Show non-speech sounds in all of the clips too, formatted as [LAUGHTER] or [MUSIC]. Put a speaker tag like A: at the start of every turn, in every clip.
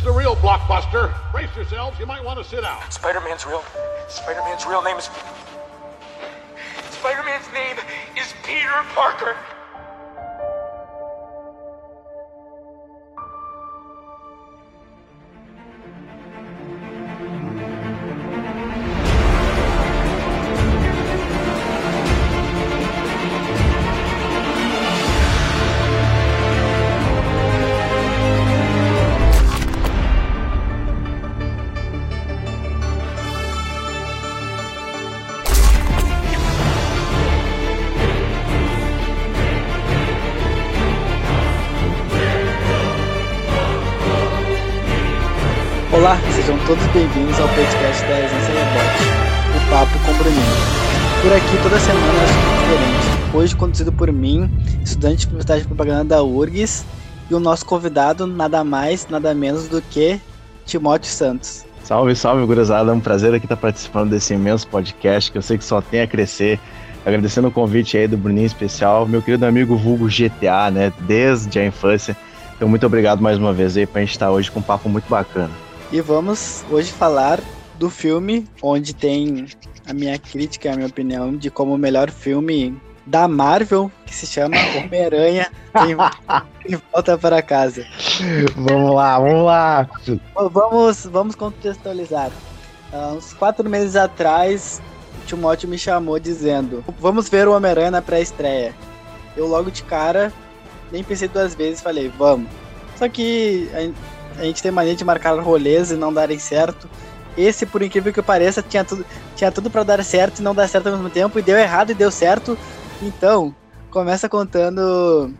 A: Here's the real blockbuster. Brace yourselves, you might want to sit down.
B: Spider-Man's real. Spider-Man's real name is. Spider-Man's name is Peter Parker.
C: Bem-vindos ao podcast da Agência Rebote, o Papo com Bruninho. Por aqui toda semana é assunto diferente. Hoje conduzido por mim, estudante de publicidade e propaganda da URGS, e o nosso convidado, nada mais, nada menos do que Timóteo Santos.
D: Salve, salve, gurizada. É um prazer aqui estar participando desse imenso podcast que eu sei que só tem a crescer. Agradecendo o convite aí do Bruninho especial, meu querido amigo Vulgo GTA, né? Desde a infância. Então, muito obrigado mais uma vez aí pra gente estar hoje com um papo muito bacana.
C: E vamos hoje falar do filme onde tem a minha crítica, a minha opinião de como o melhor filme da Marvel, que se chama [LAUGHS] Homem-Aranha, em, em volta para casa.
D: vamos lá, vamos lá.
C: Vamos, vamos contextualizar. Uh, uns quatro meses atrás, o Timóteo me chamou dizendo: Vamos ver o Homem-Aranha na pré-estreia. Eu logo de cara, nem pensei duas vezes, falei: Vamos. Só que a, gente tem mania de marcar rolês e não darem certo. Esse, por incrível que pareça, tinha tudo, tinha tudo para dar certo e não dar certo ao mesmo tempo, e deu errado e deu certo. Então, começa contando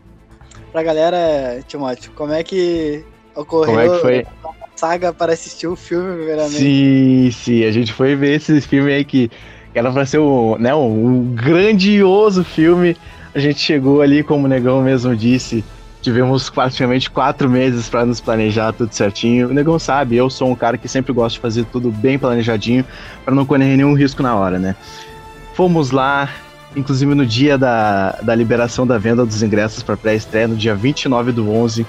C: pra galera, Timóteo, como é que ocorreu
D: Como é que foi?
C: a saga para assistir o filme, primeiramente.
D: Sim, sim. A gente foi ver esse filme aí que era pra ser um, né, um grandioso filme. A gente chegou ali, como o Negão mesmo disse, tivemos praticamente quatro meses para nos planejar tudo certinho. O Negão sabe, eu sou um cara que sempre gosta de fazer tudo bem planejadinho para não correr nenhum risco na hora, né? Fomos lá, inclusive no dia da, da liberação da venda dos ingressos para pré-estreia, no dia 29 do 11.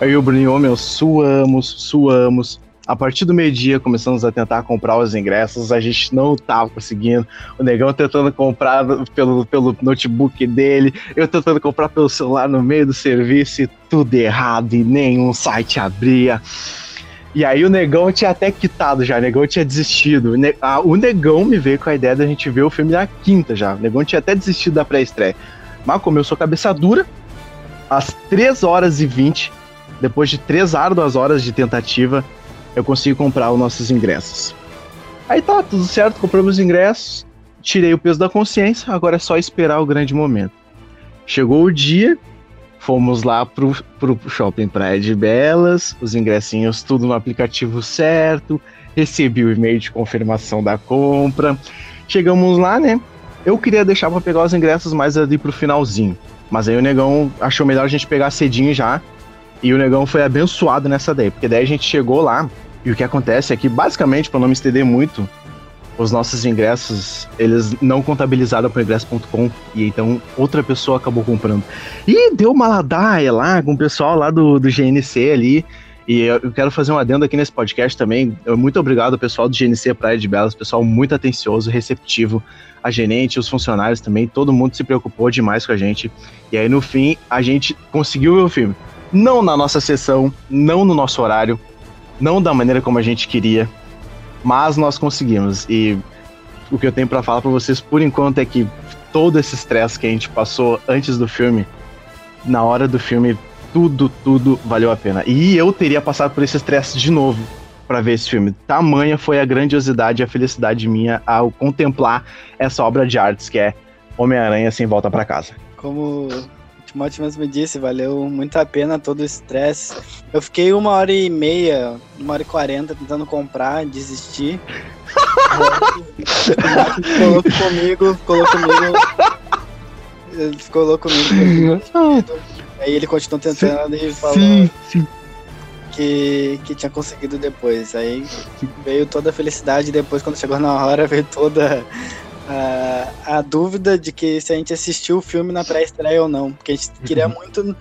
D: Aí o Bruninho, meu, suamos, suamos. A partir do meio-dia começamos a tentar comprar os ingressos, a gente não tava conseguindo. O negão tentando comprar pelo, pelo notebook dele, eu tentando comprar pelo celular no meio do serviço e tudo errado e nenhum site abria. E aí o negão tinha até quitado já, o negão tinha desistido. O, ne o negão me veio com a ideia da gente ver o filme na quinta já. O negão tinha até desistido da pré-estreia. Mas como eu sou cabeça dura, às 3 horas e 20, depois de 3 árduas horas de tentativa, eu consigo comprar os nossos ingressos. Aí tá, tudo certo, compramos os ingressos, tirei o peso da consciência, agora é só esperar o grande momento. Chegou o dia, fomos lá pro, pro shopping Praia de Belas, os ingressinhos tudo no aplicativo certo, recebi o e-mail de confirmação da compra. Chegamos lá, né? Eu queria deixar para pegar os ingressos mais ali pro finalzinho, mas aí o negão achou melhor a gente pegar cedinho já. E o negão foi abençoado nessa daí, porque daí a gente chegou lá e o que acontece é que, basicamente, para não me estender muito, os nossos ingressos, eles não contabilizaram para ingresso.com e então outra pessoa acabou comprando. E deu uma ladaia lá com o pessoal lá do, do GNC ali. E eu quero fazer um adendo aqui nesse podcast também. Muito obrigado ao pessoal do GNC Praia de Belas, pessoal muito atencioso, receptivo. A gerente, os funcionários também, todo mundo se preocupou demais com a gente. E aí, no fim, a gente conseguiu ver o filme. Não na nossa sessão, não no nosso horário, não da maneira como a gente queria, mas nós conseguimos. E o que eu tenho para falar para vocês por enquanto é que todo esse estresse que a gente passou antes do filme, na hora do filme, tudo, tudo valeu a pena. E eu teria passado por esse estresse de novo para ver esse filme. Tamanha foi a grandiosidade e a felicidade minha ao contemplar essa obra de artes que é Homem-Aranha sem volta para casa.
C: Como Timóteo mesmo disse, valeu muito a pena todo o estresse. Eu fiquei uma hora e meia, uma hora e quarenta tentando comprar, desistir. Ficou comigo, ficou comigo. Ele ficou louco comigo. Aí ele continuou tentando e falou
D: Sim, sim.
C: que, que tinha conseguido depois. Aí veio toda a felicidade. Depois, quando chegou na hora, veio toda a, a dúvida de que se a gente assistiu o filme na pré-estreia ou não. Porque a gente queria muito uh,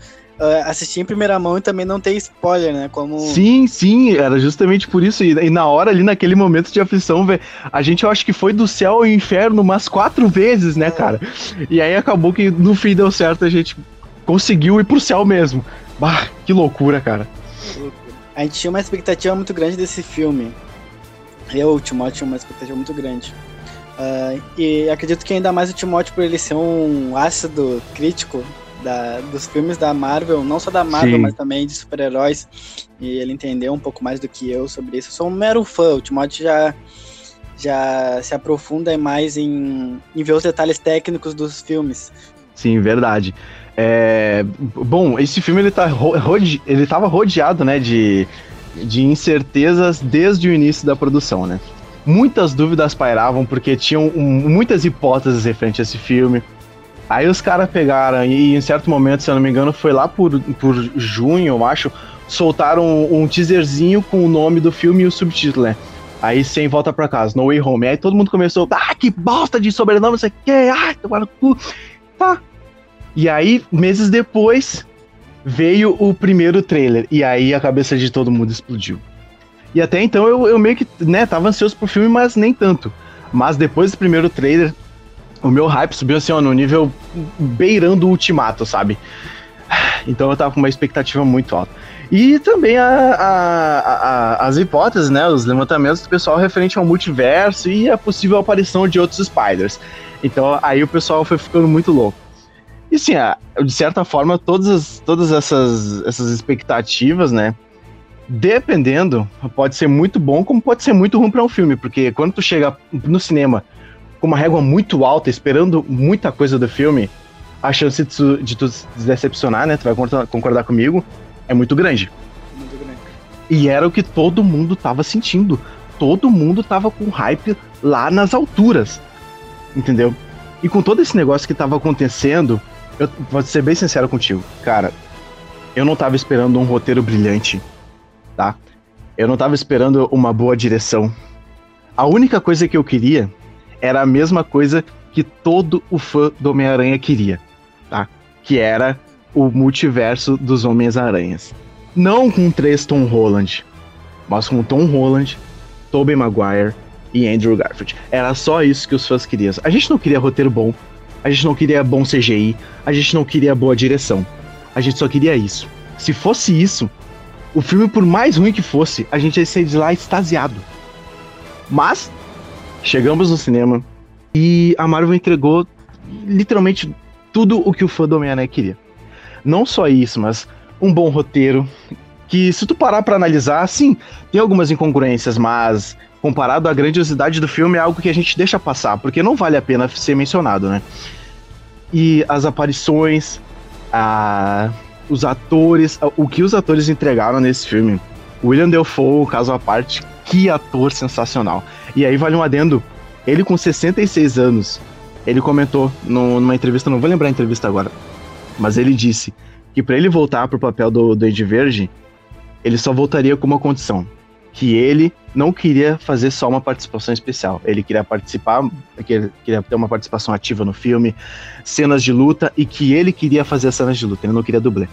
C: assistir em primeira mão e também não ter spoiler, né? Como...
D: Sim, sim, era justamente por isso. E, e na hora ali, naquele momento de aflição, velho, a gente eu acho que foi do céu ao inferno umas quatro vezes, né, é. cara? E aí acabou que no fim deu certo, a gente conseguiu ir pro céu mesmo. Bah, que loucura, cara.
C: A gente tinha uma expectativa muito grande desse filme. Eu, o Timóteo, tinha uma expectativa muito grande. Uh, e acredito que ainda mais o Timóteo, por ele ser um ácido crítico da, dos filmes da Marvel, não só da Marvel, Sim. mas também de super-heróis, e ele entendeu um pouco mais do que eu sobre isso. Eu sou um mero fã, o Timóteo já, já se aprofunda mais em, em ver os detalhes técnicos dos filmes.
D: Sim, verdade. É, bom, esse filme ele, tá rode, ele tava rodeado né, de, de incertezas desde o início da produção, né? Muitas dúvidas pairavam, porque tinham um, muitas hipóteses referente a esse filme. Aí os caras pegaram, e em certo momento, se eu não me engano, foi lá por, por junho, eu acho, soltaram um, um teaserzinho com o nome do filme e o subtítulo, né? Aí sem volta pra casa, No Way Home. Aí todo mundo começou, ah, que bosta de sobrenome, você quer? Ah, tomar no cu. Tá. E aí, meses depois, veio o primeiro trailer. E aí a cabeça de todo mundo explodiu. E até então eu, eu meio que, né, tava ansioso pro filme, mas nem tanto. Mas depois do primeiro trailer, o meu hype subiu assim, ó, no nível beirando o ultimato, sabe? Então eu tava com uma expectativa muito alta. E também a, a, a, as hipóteses, né? Os levantamentos do pessoal referente ao multiverso e a possível aparição de outros Spiders. Então aí o pessoal foi ficando muito louco. E sim, de certa forma, todas, todas essas, essas expectativas, né? Dependendo, pode ser muito bom, como pode ser muito ruim para um filme, porque quando tu chega no cinema com uma régua muito alta, esperando muita coisa do filme, a chance de tu, de tu se decepcionar, né? Tu vai concordar comigo, é muito grande. Muito grande. E era o que todo mundo tava sentindo. Todo mundo tava com hype lá nas alturas. Entendeu? E com todo esse negócio que tava acontecendo, eu vou ser bem sincero contigo, cara. Eu não tava esperando um roteiro brilhante tá? Eu não tava esperando uma boa direção. A única coisa que eu queria era a mesma coisa que todo o fã do Homem-Aranha queria, tá? Que era o multiverso dos Homens-Aranhas. Não com três Tom Holland, mas com Tom Holland, Tobey Maguire e Andrew Garfield. Era só isso que os fãs queriam. A gente não queria roteiro bom, a gente não queria bom CGI, a gente não queria boa direção. A gente só queria isso. Se fosse isso, o filme, por mais ruim que fosse, a gente ia sair de lá extasiado. Mas, chegamos no cinema e a Marvel entregou literalmente tudo o que o fã do Homem-Aranha queria. Não só isso, mas um bom roteiro, que se tu parar para analisar, sim, tem algumas incongruências, mas comparado à grandiosidade do filme é algo que a gente deixa passar, porque não vale a pena ser mencionado, né? E as aparições, a os atores, o que os atores entregaram nesse filme. William Defoe, caso à parte, que ator sensacional. E aí vale um adendo, ele com 66 anos, ele comentou numa entrevista, não vou lembrar a entrevista agora, mas ele disse que para ele voltar pro papel do, do Ed Verde, ele só voltaria com uma condição, que ele não queria fazer só uma participação especial. Ele queria participar, queria ter uma participação ativa no filme, cenas de luta e que ele queria fazer cenas de luta, ele não queria dublê.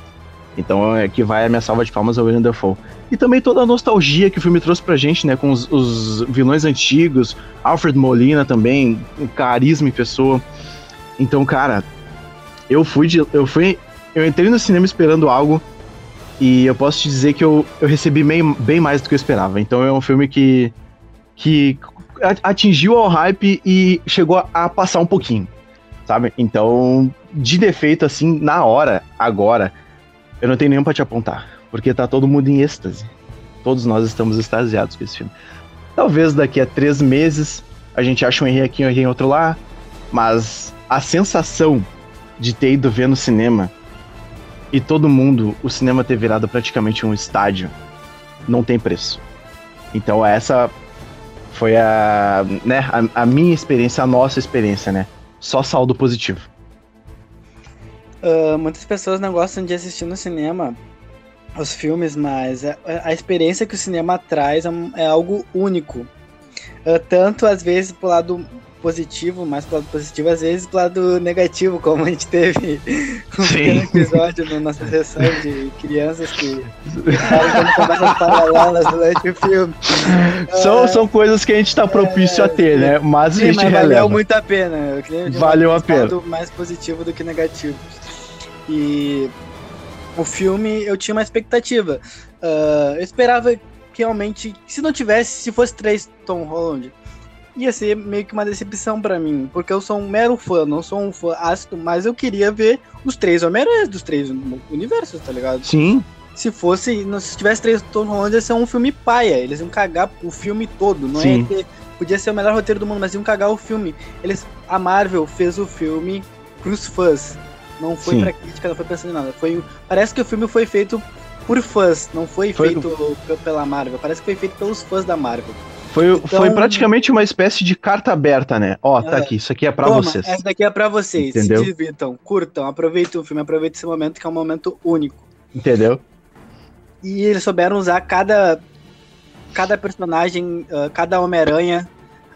D: Então é que vai a minha salva de palmas ao William Dafoe. E também toda a nostalgia que o filme trouxe pra gente, né? Com os, os vilões antigos, Alfred Molina também, carisma e pessoa. Então, cara, eu fui de, eu fui eu entrei no cinema esperando algo e eu posso te dizer que eu, eu recebi bem, bem mais do que eu esperava. Então é um filme que, que atingiu ao hype e chegou a passar um pouquinho, sabe? Então, de defeito, assim, na hora, agora, eu não tenho nenhum pra te apontar. Porque tá todo mundo em êxtase. Todos nós estamos extasiados com esse filme. Talvez daqui a três meses a gente ache um erro aqui, um erro outro lá. Mas a sensação de ter ido ver no cinema e todo mundo, o cinema ter virado praticamente um estádio, não tem preço. Então essa foi a, né, a, a minha experiência, a nossa experiência, né? Só saldo positivo.
C: Uh, muitas pessoas não gostam de assistir no cinema os filmes, mas a, a experiência que o cinema traz é, é algo único. Uh, tanto às vezes pro lado positivo, mais pro lado positivo, às vezes pro lado negativo, como a gente teve [LAUGHS] um episódio na nossa sessão de crianças que [LAUGHS] ficaram conversas paralelas durante o filme.
D: São, são coisas que a gente tá propício a ter, né? Mas a
C: Sim,
D: gente
C: mas valeu
D: releva.
C: muito a pena.
D: Valeu a pena.
C: mais positivo do que negativo. E o filme eu tinha uma expectativa. Ah, eu esperava que realmente, se não tivesse, se fosse três Tom Holland, ia ser meio que uma decepção pra mim, porque eu sou um mero fã, não sou um fã ácido, mas eu queria ver os três Homem-Aranhas dos três universos, tá ligado?
D: Sim,
C: Se fosse, se tivesse três Tom Holland, ia ser um filme paia, eles iam cagar o filme todo, não
D: Sim.
C: ia ter, podia ser o melhor roteiro do mundo, mas iam cagar o filme. Eles, a Marvel fez o filme pros fãs, não foi
D: Sim.
C: pra crítica, não foi pensando em nada. Foi, parece que o filme foi feito por fãs, não foi,
D: Foi-
C: feito pe- pela Marvel, parece que foi feito pelos fãs da Marvel.
D: Foi,
C: Então-
D: foi praticamente uma espécie de carta aberta, né? Ó, tá
C: É.
D: aqui, isso aqui é pra
C: Toma,
D: vocês.
C: essa daqui é pra vocês,
D: Entendeu?
C: se divirtam, curtam, aproveitem o filme, aproveitem esse momento que é um momento único.
D: Entendeu?
C: E eles souberam usar cada, cada personagem, ah, cada Homem-Aranha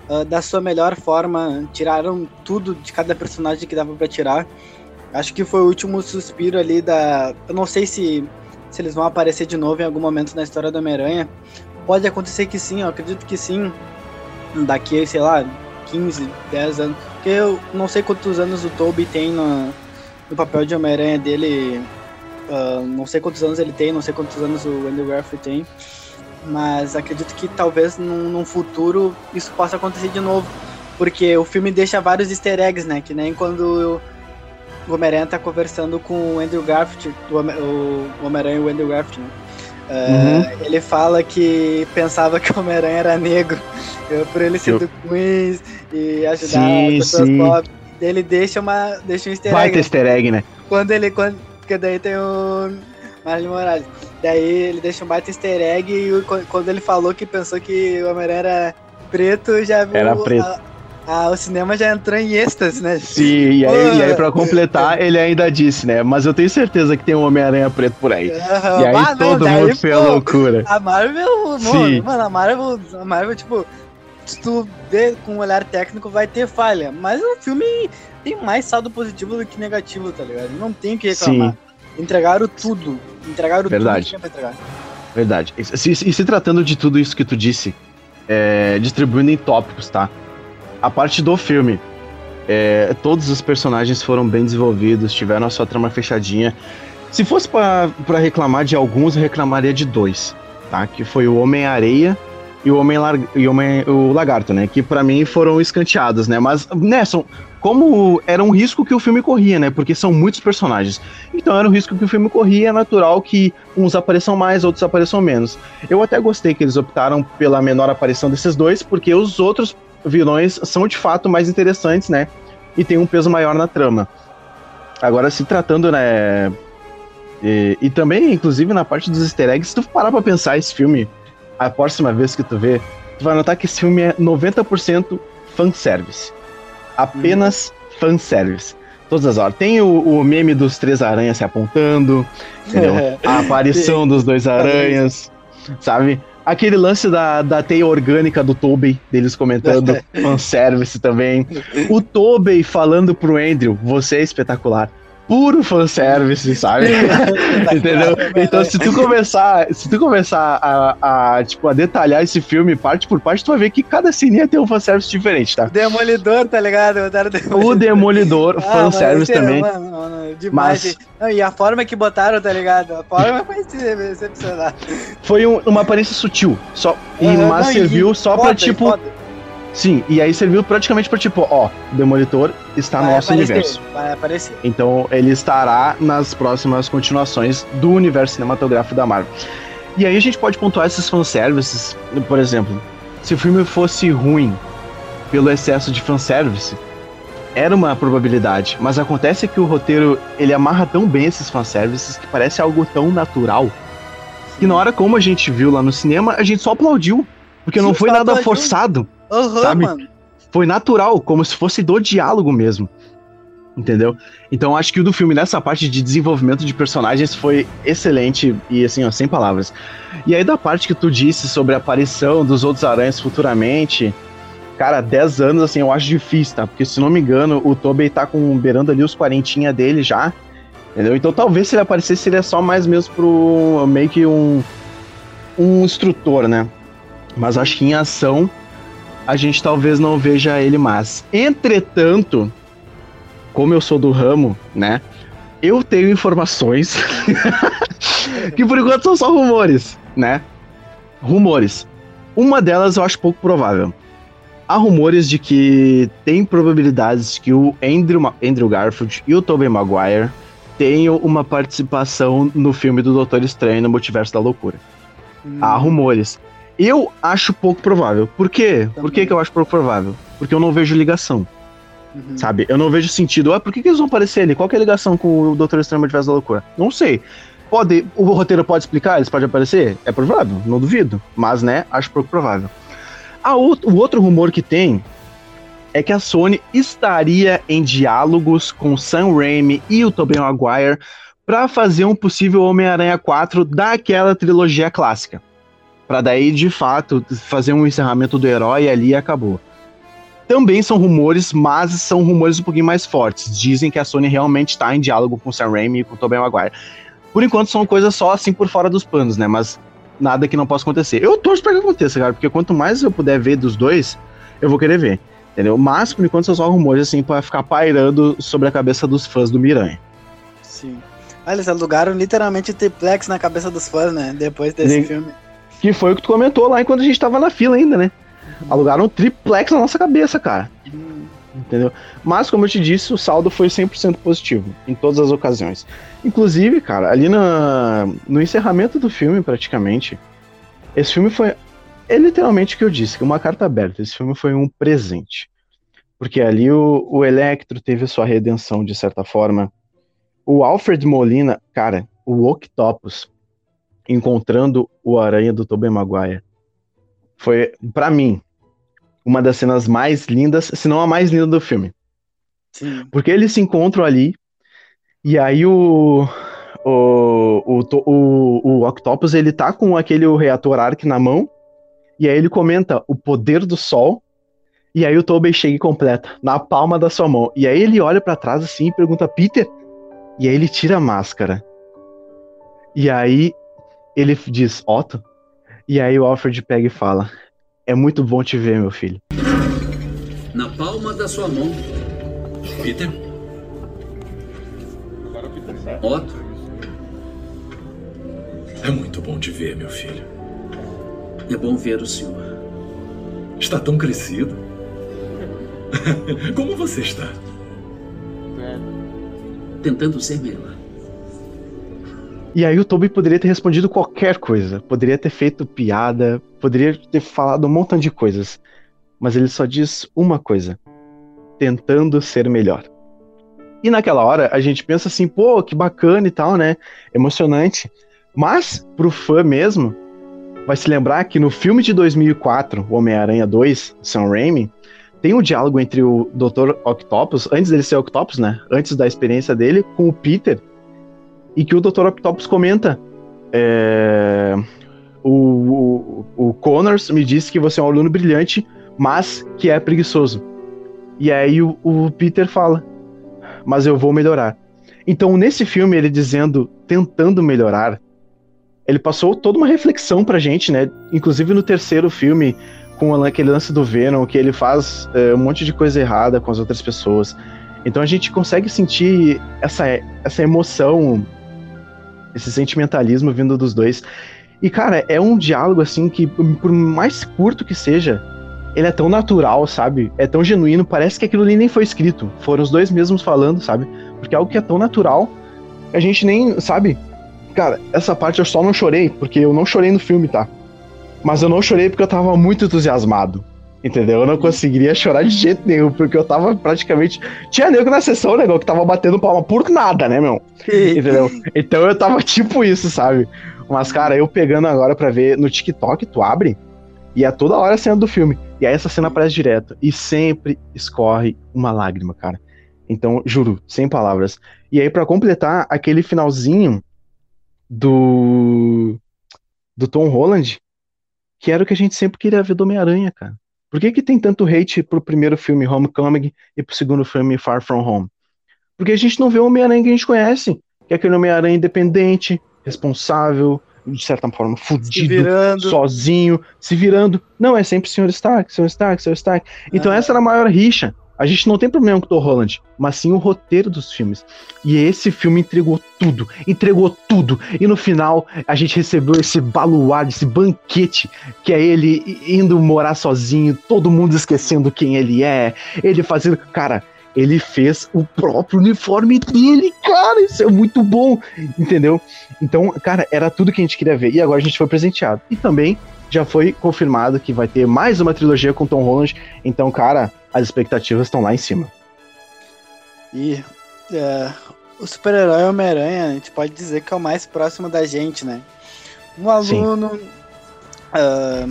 C: ah, da sua melhor forma. Tiraram tudo de cada personagem que dava pra tirar. Acho que foi o último suspiro ali da. Eu não sei se, se eles vão aparecer de novo em algum momento na história do Homem-Aranha. Pode acontecer que sim, eu acredito que sim. Daqui, sei lá, 15, 10 anos. Porque eu não sei quantos anos o Toby tem no, no papel de Homem-Aranha dele. Ah, não sei quantos anos ele tem, não sei quantos anos o Andrew Garfield tem, mas acredito que talvez num, num futuro isso possa acontecer de novo, porque o filme deixa vários easter eggs, né? Que nem quando o Homem-Aranha tá conversando com o Andrew Garfield, o Homem-Aranha e o Andrew Garfield, né?
D: Uhum.
C: Ele fala que pensava que o Homem-Aranha era negro, [LAUGHS] por ele ser
D: Eu-
C: do Queens e ajudar
D: Sim,
C: pessoas
D: sim.
C: pobres. Ele deixa, uma, deixa um easter egg
D: ter easter egg, né?
C: quando ele. Quando, porque daí tem o. Marlon Morales. Daí ele deixa um baita easter egg e quando ele falou que pensou que o Homem-Aranha era preto, já viu.
D: Era preto.
C: a- a- o cinema já entrou em êxtase, né?
D: Sim, e aí, e aí pra completar, ele ainda disse, né? Mas eu tenho certeza que tem um Homem-Aranha preto por aí.
C: Aham.
D: E aí
C: Ah,
D: todo mundo foi a loucura.
C: A Marvel,
D: Sim.
C: mano, a Marvel, a Marvel, tipo, se tu vê com um olhar técnico, vai ter falha. Mas o filme tem mais saldo positivo do que negativo, tá ligado? Não tem o que reclamar. Entregaram tudo. Entregaram
D: Verdade.
C: tudo que tinha pra entregar.
D: Verdade. E se, se tratando de tudo isso que tu disse, é, distribuindo em tópicos, tá? A parte do filme, é, todos os personagens foram bem desenvolvidos, tiveram a sua trama fechadinha. Se fosse pra reclamar de alguns, eu reclamaria de dois, tá? Que foi o Homem-Areia e o Homem, e o Homem o Lagarto, né? Que pra mim foram escanteados, né? Mas, são, como era um risco que o filme corria, né? Porque são muitos personagens. Então era um risco que o filme corria, é natural que uns apareçam mais, outros apareçam menos. Eu até gostei que eles optaram pela menor aparição desses dois, porque os outros vilões são de fato mais interessantes, né? E tem um peso maior na trama. Agora, se tratando, né? E, e também, inclusive, na parte dos easter eggs, se tu parar pra pensar esse filme, a próxima vez que tu vê, tu vai notar que esse filme é 90% fanservice. Apenas fanservice. Todas as horas. Tem o, o meme dos três aranhas se apontando, entendeu? [LAUGHS] A aparição dos dois aranhas, sabe? Aquele lance da, da teia orgânica do Tobey, deles comentando [LAUGHS] fanservice também. O Tobey falando pro Andrew, você é espetacular. Puro fanservice, sabe? [LAUGHS] [LAUGHS] Entendeu? Então, se tu começar, se tu começar a, a, tipo, a detalhar esse filme parte por parte, tu vai ver que cada ceninha tem um fanservice diferente, tá?
C: Demolidor, tá ligado?
D: O [LAUGHS] Demolidor,
C: Ah,
D: fanservice
C: mano,
D: também.
C: Mano, mano, demais.
D: Mas-
C: Não, e a forma que botaram, tá ligado? A forma foi excepcional.
D: Foi um- uma aparência sutil, só, e, mas serviu só
C: foda,
D: pra, tipo,
C: foda.
D: Sim, e aí serviu praticamente pra, tipo, ó, o Demolidor está no
C: Vai
D: nosso
C: aparecer,
D: universo.
C: Vai aparecer.
D: Então ele estará nas próximas continuações do universo cinematográfico da Marvel. E aí a gente pode pontuar esses fanservices, por exemplo, se o filme fosse ruim pelo excesso de fanservice, era uma probabilidade, mas acontece que o roteiro ele amarra tão bem esses fanservices que parece algo tão natural que na hora como a gente viu lá no cinema, a gente só aplaudiu, porque
C: Sim,
D: não foi nada
C: aplaudiu.
D: forçado
C: Aham,
D: Sabe?
C: mano.
D: foi natural, como se fosse do diálogo mesmo. Entendeu? Então acho que o do filme nessa parte de desenvolvimento de personagens foi excelente e assim, ó, sem palavras. E aí da parte que tu disse sobre a aparição dos outros aranhas futuramente, cara, 10 anos, assim, eu acho difícil, tá? Porque, se não me engano, o Tobey tá com, beirando ali os quarentinha dele já, entendeu? Então, talvez se ele aparecesse, seria só mais mesmo pro, meio que um, um instrutor, né? Mas acho que em ação, a gente talvez não veja ele mais. Entretanto, como eu sou do ramo, né? Eu tenho informações [LAUGHS] que por enquanto são só rumores, né? Rumores. Uma delas eu acho pouco provável. Há rumores de que tem probabilidades que o Andrew, Andrew Garfield e o Tobey Maguire tenham uma participação no filme do Doutor Estranho no Multiverso da Loucura. Hum. Há rumores. Eu acho pouco provável. Por quê? Também. Por que, que eu acho pouco provável? Porque eu não vejo ligação. Uhum. Sabe? Eu não vejo sentido. Ah, por que, que eles vão aparecer ali? Qual que é a ligação com o Doutor Estranho Multiverso da Loucura? Não sei. Pode, o roteiro pode explicar? Eles podem aparecer? É provável, não duvido. Mas, né, acho pouco provável. A o outro rumor que tem é que a Sony estaria em diálogos com Sam Raimi e o Tobey Maguire para fazer um possível Homem-Aranha 4 daquela trilogia clássica. Para daí, de fato, fazer um encerramento do herói ali e acabou. Também são rumores, mas são rumores um pouquinho mais fortes. Dizem que a Sony realmente está em diálogo com o Sam Raimi e com o Tobey Maguire. Por enquanto são coisas só assim por fora dos panos, né? Mas nada que não possa acontecer. Eu torço pra que aconteça, cara, porque quanto mais eu puder ver dos dois, eu vou querer ver. Entendeu? Mas, por enquanto, são só rumores, assim, pra ficar pairando sobre a cabeça dos fãs do Miranha.
C: Sim. Ah, eles alugaram literalmente o triplex na cabeça dos fãs, né? Depois desse filme.
D: Que foi o que tu comentou lá enquanto a gente tava na fila ainda, né? Alugaram um triplex na nossa cabeça, cara. Entendeu? Mas, como eu te disse, o saldo foi 100% positivo, em todas as ocasiões. Inclusive, cara, ali na, no encerramento do filme, praticamente, esse filme foi. É literalmente o que eu disse, uma carta aberta. Esse filme foi um presente. Porque ali o, o Electro teve sua redenção, de certa forma. O Alfred Molina, cara, o Octopus, encontrando o Aranha do Tobey Maguire, foi, para mim, uma das cenas mais lindas, se não a mais linda do filme. Sim. Porque eles se encontram ali, e aí o, o, o, o, o Octopus, ele tá com aquele reator Arc na mão, e aí ele comenta o poder do sol, e aí o Tobey chega e completa, na palma da sua mão. E aí ele olha para trás assim e pergunta, Peter? E aí ele tira a máscara. E aí ele diz, Otto? E aí o Alfred pega e fala, é muito bom te ver, meu filho.
E: Na palma da sua mão. Peter? Otto?
F: É muito bom te ver, meu filho.
E: É bom ver o senhor.
F: Está tão crescido. [LAUGHS] Como você está?
E: Tentando ser melhor.
D: E aí o Toby poderia ter respondido qualquer coisa. Poderia ter feito piada, poderia ter falado um montão de coisas. Mas ele só diz uma coisa: tentando ser melhor. E naquela hora a gente pensa assim, pô, que bacana e tal, né? Emocionante. Mas, pro fã mesmo, vai se lembrar que no filme de 2004, Homem-Aranha 2, Sam Raimi, tem um diálogo entre o Dr. Octopus, antes dele ser Octopus, né? Antes da experiência dele, com o Peter, e que o Dr. Octopus comenta. É, o, o, o Connors me disse que você é um aluno brilhante, mas que é preguiçoso. E aí o, o Peter fala, mas eu vou melhorar. Então, nesse filme, ele dizendo, tentando melhorar, ele passou toda uma reflexão pra gente, né? Inclusive no terceiro filme, com aquele lance do Venom, que ele faz é, um monte de coisa errada com as outras pessoas. Então a gente consegue sentir essa, essa emoção esse sentimentalismo vindo dos dois. E, cara, é um diálogo, assim, que por mais curto que seja, ele é tão natural, sabe? É tão genuíno, parece que aquilo ali nem foi escrito. Foram os dois mesmos falando, sabe? Porque é algo que é tão natural, a gente nem, sabe? Cara, essa parte eu só não chorei, porque eu não chorei no filme, tá? Mas eu não chorei porque eu tava muito entusiasmado. Entendeu? Eu não conseguiria chorar de jeito nenhum, porque eu tava praticamente. Tinha nego na sessão, nego, que tava batendo palma por nada, né, meu? Entendeu? Então eu tava tipo isso, sabe? Mas, cara, eu pegando agora pra ver no TikTok, tu abre e é toda hora a cena do filme. E aí essa cena aparece direto. E sempre escorre uma lágrima, cara. Então, juro, sem palavras. E aí, para completar, aquele finalzinho do. do Tom Holland, que era o que a gente sempre queria ver do Homem-Aranha, cara. Por que, que tem tanto hate pro primeiro filme Homecoming e pro segundo filme Far From Home? Porque a gente não vê o Homem-Aranha que a gente conhece, que é aquele Homem-Aranha independente, responsável, de certa forma, fudido, sozinho, se virando. Não, é sempre Sr. Stark, Sr. Stark, Sr. Stark. Então
C: Ah.
D: essa era a maior rixa. A gente não tem problema com o Tom Holland, mas sim o roteiro dos filmes. E esse filme entregou tudo, entregou tudo. E no final a gente recebeu esse baluarte, esse banquete, que é ele indo morar sozinho, todo mundo esquecendo quem ele é, ele fazendo. Cara, ele fez o próprio uniforme dele, cara, isso é muito bom, entendeu? Então, cara, era tudo que a gente queria ver. E agora a gente foi presenteado. E também já foi confirmado que vai ter mais uma trilogia com Tom Holland. Então, cara, as expectativas estão lá em cima.
C: E é, o super-herói Homem-Aranha, a gente pode dizer que é o mais próximo da gente, né? Um aluno ah,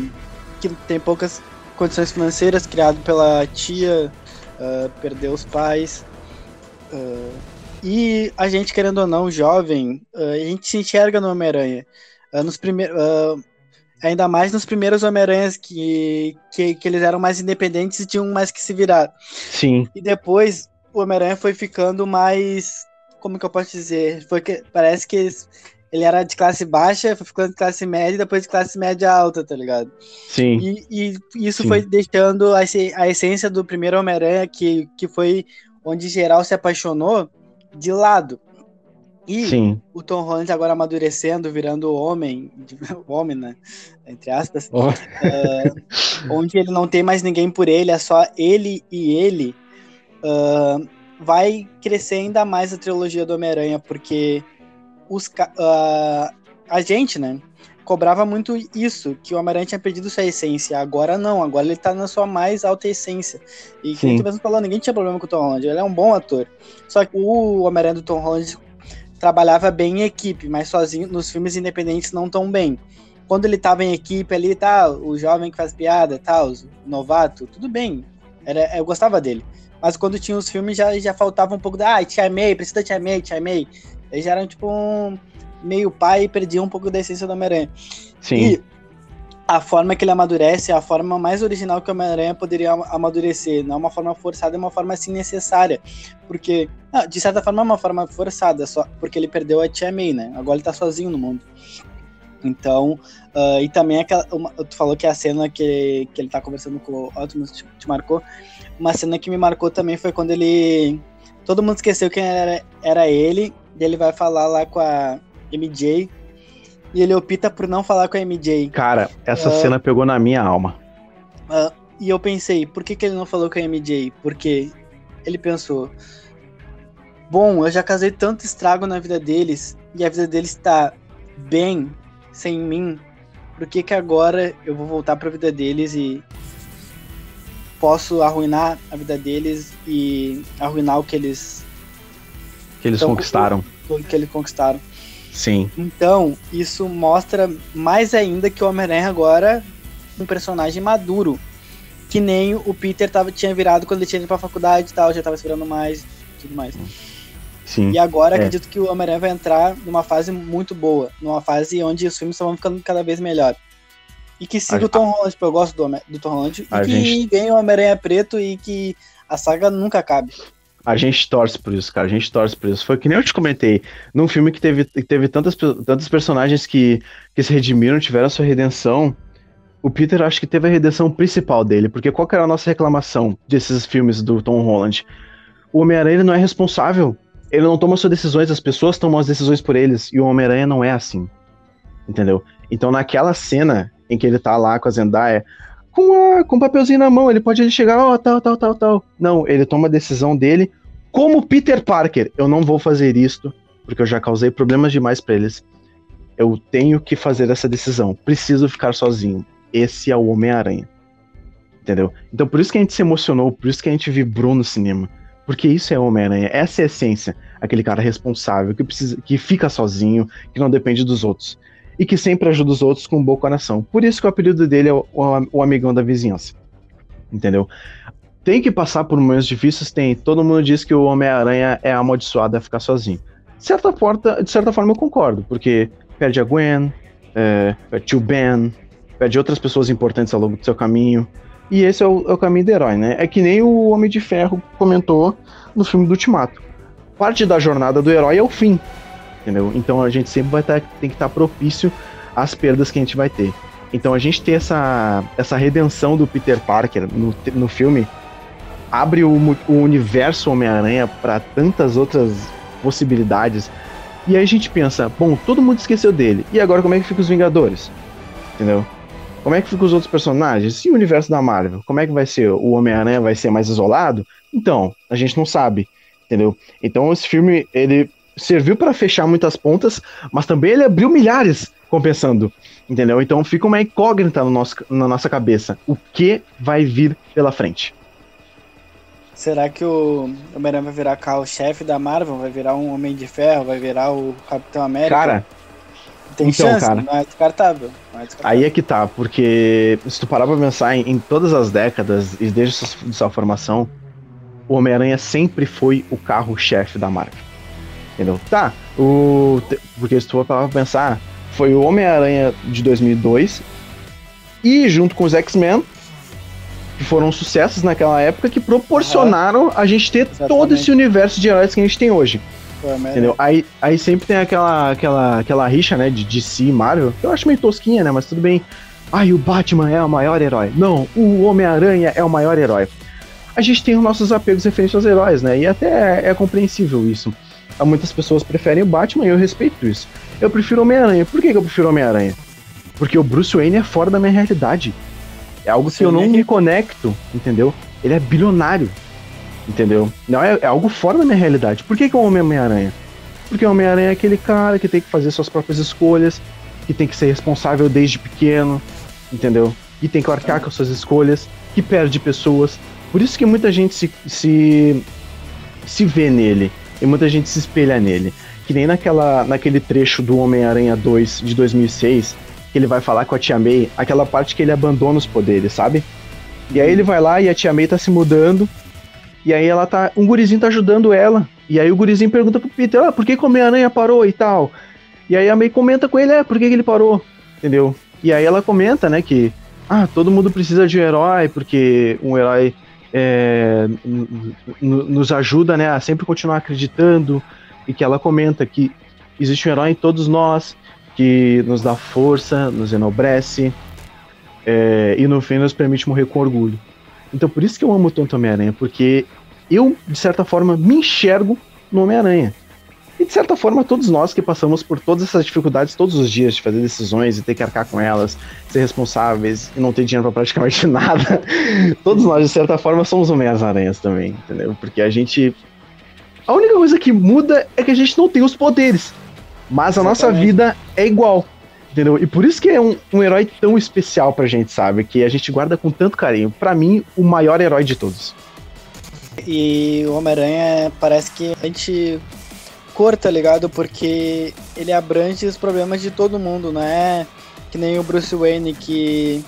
C: que tem poucas condições financeiras, criado pela tia, ah, perdeu os pais. ah, e a gente, querendo ou não, jovem, a gente se enxerga no Homem-Aranha. Nos primeiros. Ainda mais nos primeiros Homem-Aranhas que, que, que eles eram mais independentes e tinham mais que se virar.
D: Sim,
C: E depois o Homem-Aranha foi ficando mais. Como que eu posso dizer? Foi que, parece que eles- ele era de classe baixa, foi ficando de classe média e depois de classe média alta, tá ligado?
D: sim,
C: E, e isso
D: Sim.
C: foi deixando a, a essência do primeiro Homem-Aranha, que, que foi onde geral se apaixonou, de lado. E
D: sim.
C: o Tom Holland agora amadurecendo, virando homem, [LAUGHS] homem, né? Entre aspas
D: Ó,
C: onde ele não tem mais ninguém por ele, é só ele e ele, ah, vai crescer ainda mais a trilogia do Homem-Aranha, porque os, ah, a gente, né, cobrava muito isso, que o Homem-Aranha tinha perdido sua essência. Agora não, agora ele tá na sua mais alta essência. E
D: Sim.
C: tu mesmo falou, ninguém tinha problema com o Tom Holland, ele é um bom ator. Só que o Homem-Aranha do Tom Holland trabalhava bem em equipe, mas sozinho nos filmes independentes não tão bem quando ele tava em equipe ali, tá, o jovem que faz piada, tal, o novato, tudo bem. Era, eu gostava dele. Mas quando tinha os filmes já, já faltava um pouco da, ah, te amei, precisa te amei, te amei. Eles já eram tipo um meio pai e perdiam um pouco da essência do Homem-Aranha.
D: sim,
C: E a forma que ele amadurece é a forma mais original que o Homem-Aranha poderia ama- amadurecer. Não é uma forma forçada, é uma forma assim necessária. Porque, ah, de certa forma, é uma forma forçada, só porque ele perdeu a Tia May, né? Agora ele tá sozinho no mundo. Então, ah, e também aquela. Uma, tu falou que a cena que, que ele tá conversando com o Optimus te, te marcou. Uma cena que me marcou também foi quando ele. Todo mundo esqueceu quem era, era ele. E ele vai falar lá com a MJ. E ele opta por não falar com a MJ.
D: Cara, essa
C: Ah.
D: cena pegou na minha alma.
C: Ah, e eu pensei, por que, que ele não falou com a MJ? Porque ele pensou: Bom, eu já causei tanto estrago na vida deles e a vida deles tá bem sem mim. Por que, que agora eu vou voltar pra vida deles e posso arruinar a vida deles e arruinar o que eles,
D: Que eles
C: Então,
D: conquistaram.
C: o que eles conquistaram?
D: Sim,
C: Então, isso mostra mais ainda que o Homem-Aranha agora é um personagem maduro. Que nem o Peter tava, tinha virado quando ele tinha ido pra faculdade e tal, já tava se virando mais e tudo mais.
D: sim.
C: E agora
D: É.
C: acredito que o Homem-Aranha vai entrar numa fase muito boa, numa fase onde os filmes só vão ficando cada vez melhor. E que siga
D: A-
C: o Tom Holland, porque eu gosto do, do Tom Holland,
D: A
C: e que
D: gente-
C: venha o Homem-Aranha preto e que a saga nunca acabe.
D: A gente torce por isso, cara. A gente torce por isso. Foi que nem eu te comentei. Num filme que teve, que teve tantas, tantos personagens que, que se redimiram, tiveram a sua redenção. O Peter acho que teve a redenção principal dele. Porque qual que era a nossa reclamação desses filmes do Tom Holland? O Homem-Aranha não é responsável. Ele não toma suas decisões, as pessoas tomam as decisões por eles. E o Homem-Aranha não é assim. Entendeu? Então naquela cena em que ele tá lá com a Zendaya, com, a, com um papelzinho na mão, ele pode chegar, ó, tal, tal, tal, tal. Não, ele toma a decisão dele como Peter Parker. Eu não vou fazer isto, porque eu já causei problemas demais pra eles. Eu tenho que fazer essa decisão. Preciso ficar sozinho. Esse é o Homem-Aranha. Entendeu? Então por isso que a gente se emocionou, por isso que a gente vibrou no cinema. Porque isso é Homem-Aranha, essa é a essência. Aquele cara responsável, que, precisa, que fica sozinho, que não depende dos outros. E que sempre ajuda os outros com um bom coração. Por isso que o apelido dele é o, o, o amigão da vizinhança. Entendeu? Tem que passar por momentos difíceis? Tem. Todo mundo diz que o Homem-Aranha é amaldiçoado a ficar sozinho. De certa, porta, de certa forma eu concordo, porque perde a Gwen, é, perde o Ben, perde outras pessoas importantes ao longo do seu caminho. E esse é o, é o caminho do herói, né? É que nem o Homem de Ferro comentou no filme do Ultimato. Parte da jornada do herói é o fim, entendeu? Então a gente sempre vai tá, tem que estar tá propício às perdas que a gente vai ter. Então a gente ter essa, essa redenção do Peter Parker no, no filme abre o, o universo Homem-Aranha para tantas outras possibilidades. E aí a gente pensa, bom, todo mundo esqueceu dele. E agora como é que fica os Vingadores? Entendeu? Como é que ficam os outros personagens? E o universo da Marvel? Como é que vai ser? O Homem-Aranha vai ser mais isolado? Então, a gente não sabe, entendeu? Então esse filme, ele serviu para fechar muitas pontas, mas também ele abriu milhares compensando, entendeu? Então fica uma incógnita no nosso, na nossa cabeça. O que vai vir pela frente?
C: Será que o Homem-Aranha vai virar carro-chefe da Marvel? Vai virar um Homem de Ferro? Vai virar o Capitão América?
D: Cara,
C: tem então, chance, cara, não é, descartável, não é descartável.
D: Aí é que tá, porque se tu parar pra pensar em, em todas as décadas e desde sua, sua formação, o Homem-Aranha sempre foi o carro-chefe da Marvel. Entendeu? Tá, o, porque se tu for parar pra pensar, foi o Homem-Aranha de 2002 e junto com os X-Men que foram sucessos naquela época que proporcionaram uhum. a gente ter Exatamente. todo esse universo de heróis que a gente tem hoje. entendeu? Aí, aí sempre tem aquela, aquela, aquela rixa, né, de DC e Marvel, que eu acho meio tosquinha, né, mas tudo bem. Ai, o Batman é o maior herói. Não, o Homem-Aranha é o maior herói. A gente tem os nossos apegos referentes aos heróis, né, e até é, é compreensível isso. Muitas pessoas preferem o Batman e eu respeito isso. Eu prefiro Homem-Aranha. Por que, que eu prefiro Homem-Aranha? Porque o Bruce Wayne é fora da minha realidade. É algo que eu não me conecto, entendeu? Ele é bilionário, entendeu? Não é, é algo fora da minha realidade. Por que, que é o Homem-Aranha? Porque o Homem-Aranha é aquele cara que tem que fazer suas próprias escolhas, que tem que ser responsável desde pequeno, entendeu? E tem que arcar com suas escolhas, que perde pessoas. Por isso que muita gente se, se, se vê nele, e muita gente se espelha nele. Que nem naquela, naquele trecho do Homem-Aranha 2 de 2006, que ele vai falar com a Tia May, aquela parte que ele abandona os poderes, sabe? E aí ele vai lá e a Tia May tá se mudando, e aí ela tá. Um gurizinho tá ajudando ela. E aí o gurizinho pergunta pro Peter, ah, por que, que o Homem-Aranha parou e tal? E aí a May comenta com ele, é, por que, que ele parou? Entendeu? E aí ela comenta, né, que ah, todo mundo precisa de um herói, porque um herói é, nos ajuda, né, a sempre continuar acreditando. E que ela comenta que existe um herói em todos nós, que nos dá força, nos enobrece é, e no fim nos permite morrer com orgulho. Então por isso que eu amo tanto Homem-Aranha, porque eu, de certa forma, me enxergo no Homem-Aranha. E de certa forma, todos nós que passamos por todas essas dificuldades todos os dias de fazer decisões e ter que arcar com elas, ser responsáveis e não ter dinheiro para praticamente [LAUGHS] nada, todos nós, de certa forma, somos Homem-Aranhas também, entendeu? Porque a gente. A única coisa que muda é que a gente não tem os poderes. Mas a nossa vida é igual. Entendeu? E por isso que é um, um herói tão especial pra gente, sabe? Que a gente guarda com tanto carinho. Para mim, o maior herói de todos.
C: E o Homem-Aranha parece que a gente cor, tá ligado? Porque ele abrange os problemas de todo mundo, não é que nem o Bruce Wayne que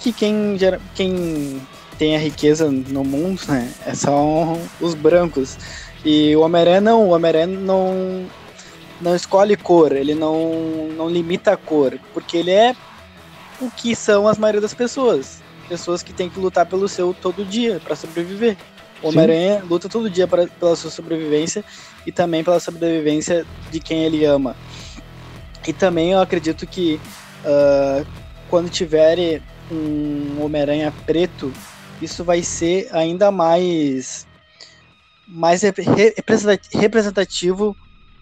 C: que quem quem tem a riqueza no mundo, né, é só os brancos. E o Homem-Aranha não, o Homem-Aranha não não escolhe cor, ele não, não limita a cor, porque ele é o que são as maioria das pessoas. Pessoas que têm que lutar pelo seu todo dia para sobreviver. Homem-Aranha luta todo dia pra, pela sua sobrevivência e também pela sobrevivência de quem ele ama. E também eu acredito que uh, quando tiver um Homem-Aranha preto, isso vai ser ainda mais mais representativo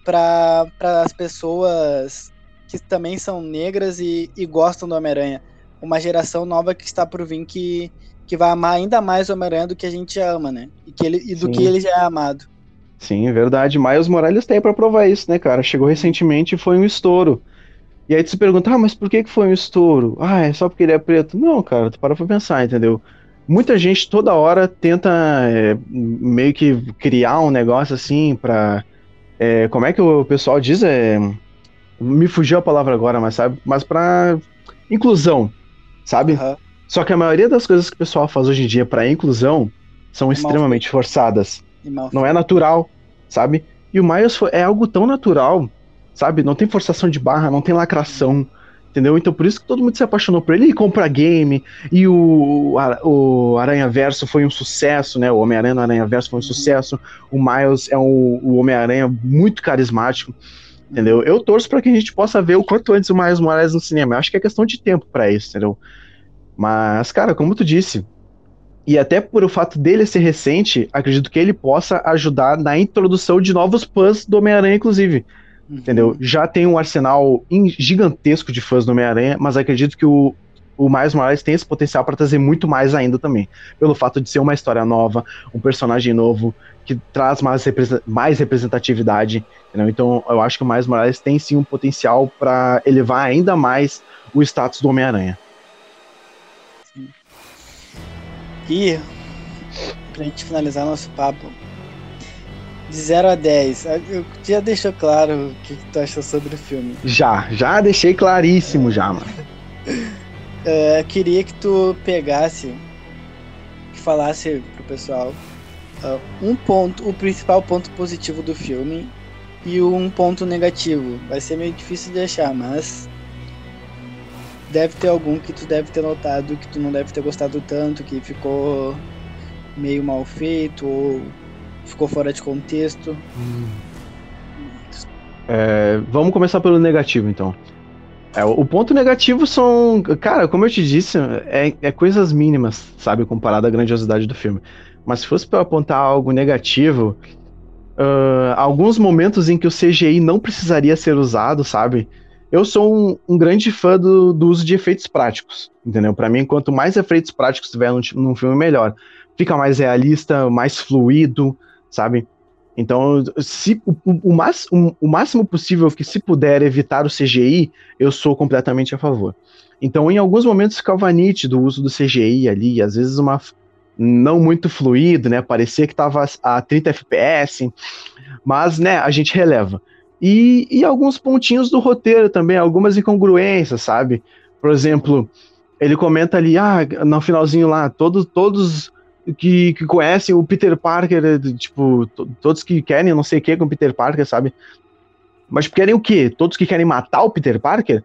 C: para as pessoas que também são negras e, e gostam do Homem-Aranha. Uma geração nova que está por vir que, que vai amar ainda mais o Homem-Aranha do que a gente ama, né? E, que ele, e do Sim. que ele já é amado.
D: Sim, é verdade. Miles Morales aí pra provar isso, né, cara? Chegou recentemente e foi um estouro. E aí tu se pergunta, ah, mas por que, que foi um estouro? Ah, é só porque ele é preto? Não, cara, tu para pra pensar, entendeu? Muita gente toda hora tenta é, meio que criar um negócio assim pra é, como é que o pessoal diz? É, me fugiu a palavra agora, mas sabe? Mas para inclusão, sabe? Uhum. Só que a maioria das coisas que o pessoal faz hoje em dia para inclusão são e extremamente forçadas. Não é natural, sabe? E o Miles é algo tão natural, sabe? Não tem forçação de barra, não tem lacração, Entendeu? Então por isso que todo mundo se apaixonou por ele e compra game. E o, o Aranha Verso foi um sucesso, né? O Homem-Aranha no Aranha Verso foi um sucesso. O Miles é um, o Homem-Aranha muito carismático. Entendeu? Eu torço para que a gente possa ver o quanto antes o Miles Morales no cinema. Eu acho que é questão de tempo para isso, entendeu? Mas, cara, como tu disse, e até por o fato dele ser recente, acredito que ele possa ajudar na introdução de novos fãs do Homem-Aranha, inclusive. Uhum. Entendeu? Já tem um arsenal gigantesco de fãs do Homem-Aranha, mas acredito que o, o Miles Morales tem esse potencial para trazer muito mais ainda também. Pelo fato de ser uma história nova, um personagem novo, que traz mais, mais representatividade. Entendeu? Então eu acho que o Miles Morales tem sim um potencial para elevar ainda mais o status do Homem-Aranha.
C: E, pra gente finalizar nosso papo, de 0 a 10, eu já deixou claro o que, tu achou sobre o filme.
D: Já, já deixei claríssimo já, mano.
C: uh, [LAUGHS] queria que tu pegasse, que falasse pro pessoal uh, um ponto, o principal ponto positivo do filme e um ponto negativo. Vai ser meio difícil de achar, mas deve ter algum que tu deve ter notado que tu não deve ter gostado tanto, que ficou meio mal feito ou ficou fora de contexto. Hum.
D: É, vamos começar pelo negativo, então. É, o ponto negativo são, cara, como eu te disse, é, é coisas mínimas, sabe, comparado à grandiosidade do filme. Mas se fosse para apontar algo negativo, uh, alguns momentos em que o CGI não precisaria ser usado, sabe? Eu sou um, um grande fã do, do, uso de efeitos práticos, entendeu? Para mim, quanto mais efeitos práticos tiver num, num filme, melhor. Fica mais realista, mais fluido, sabe? Então, se o, o, o, o, máximo possível que se puder evitar o CGI, eu sou completamente a favor. Então, em alguns momentos ficava nítido o uso do CGI ali, às vezes uma não muito fluido, né? Parecia que estava a 30 FPS, mas, né, a gente releva. E, e alguns pontinhos do roteiro também, algumas incongruências, sabe? Por exemplo, ele comenta ali, ah, no finalzinho lá, todos, todos que, que conhecem o Peter Parker, tipo, todos que querem não sei o que com o Peter Parker, sabe? Mas querem o quê? Todos que querem matar o Peter Parker?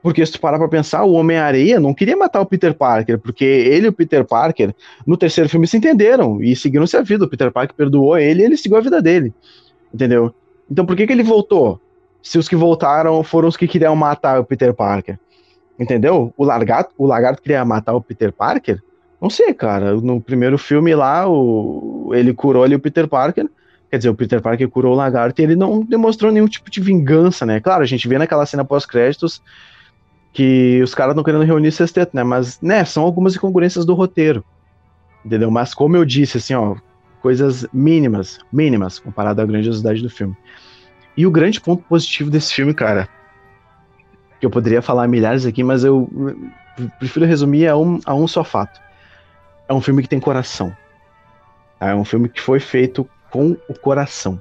D: Porque se tu parar pra pensar, o Homem-Areia não queria matar o Peter Parker, porque ele e o Peter Parker, no terceiro filme, se entenderam e seguiram-se a vida. O Peter Parker perdoou ele e ele seguiu a vida dele. Entendeu? Então por que, que ele voltou? Se os que voltaram foram os que queriam matar o Peter Parker. Entendeu? O lagarto, o lagarto queria matar o Peter Parker? Não sei, cara. No primeiro filme lá, o, ele curou ali o Peter Parker. Quer dizer, o Peter Parker curou o lagarto e ele não demonstrou nenhum tipo de vingança, né? Claro, a gente vê naquela cena pós-créditos que os caras estão querendo reunir sexteto, né? Mas, né, são algumas incongruências do roteiro. Entendeu? Mas como eu disse, assim, ó, coisas mínimas, mínimas, comparado à grandiosidade do filme. E o grande ponto positivo desse filme, cara, que eu poderia falar milhares aqui, mas eu prefiro resumir a um, a um só fato é um filme que tem coração. É um filme que foi feito com o coração.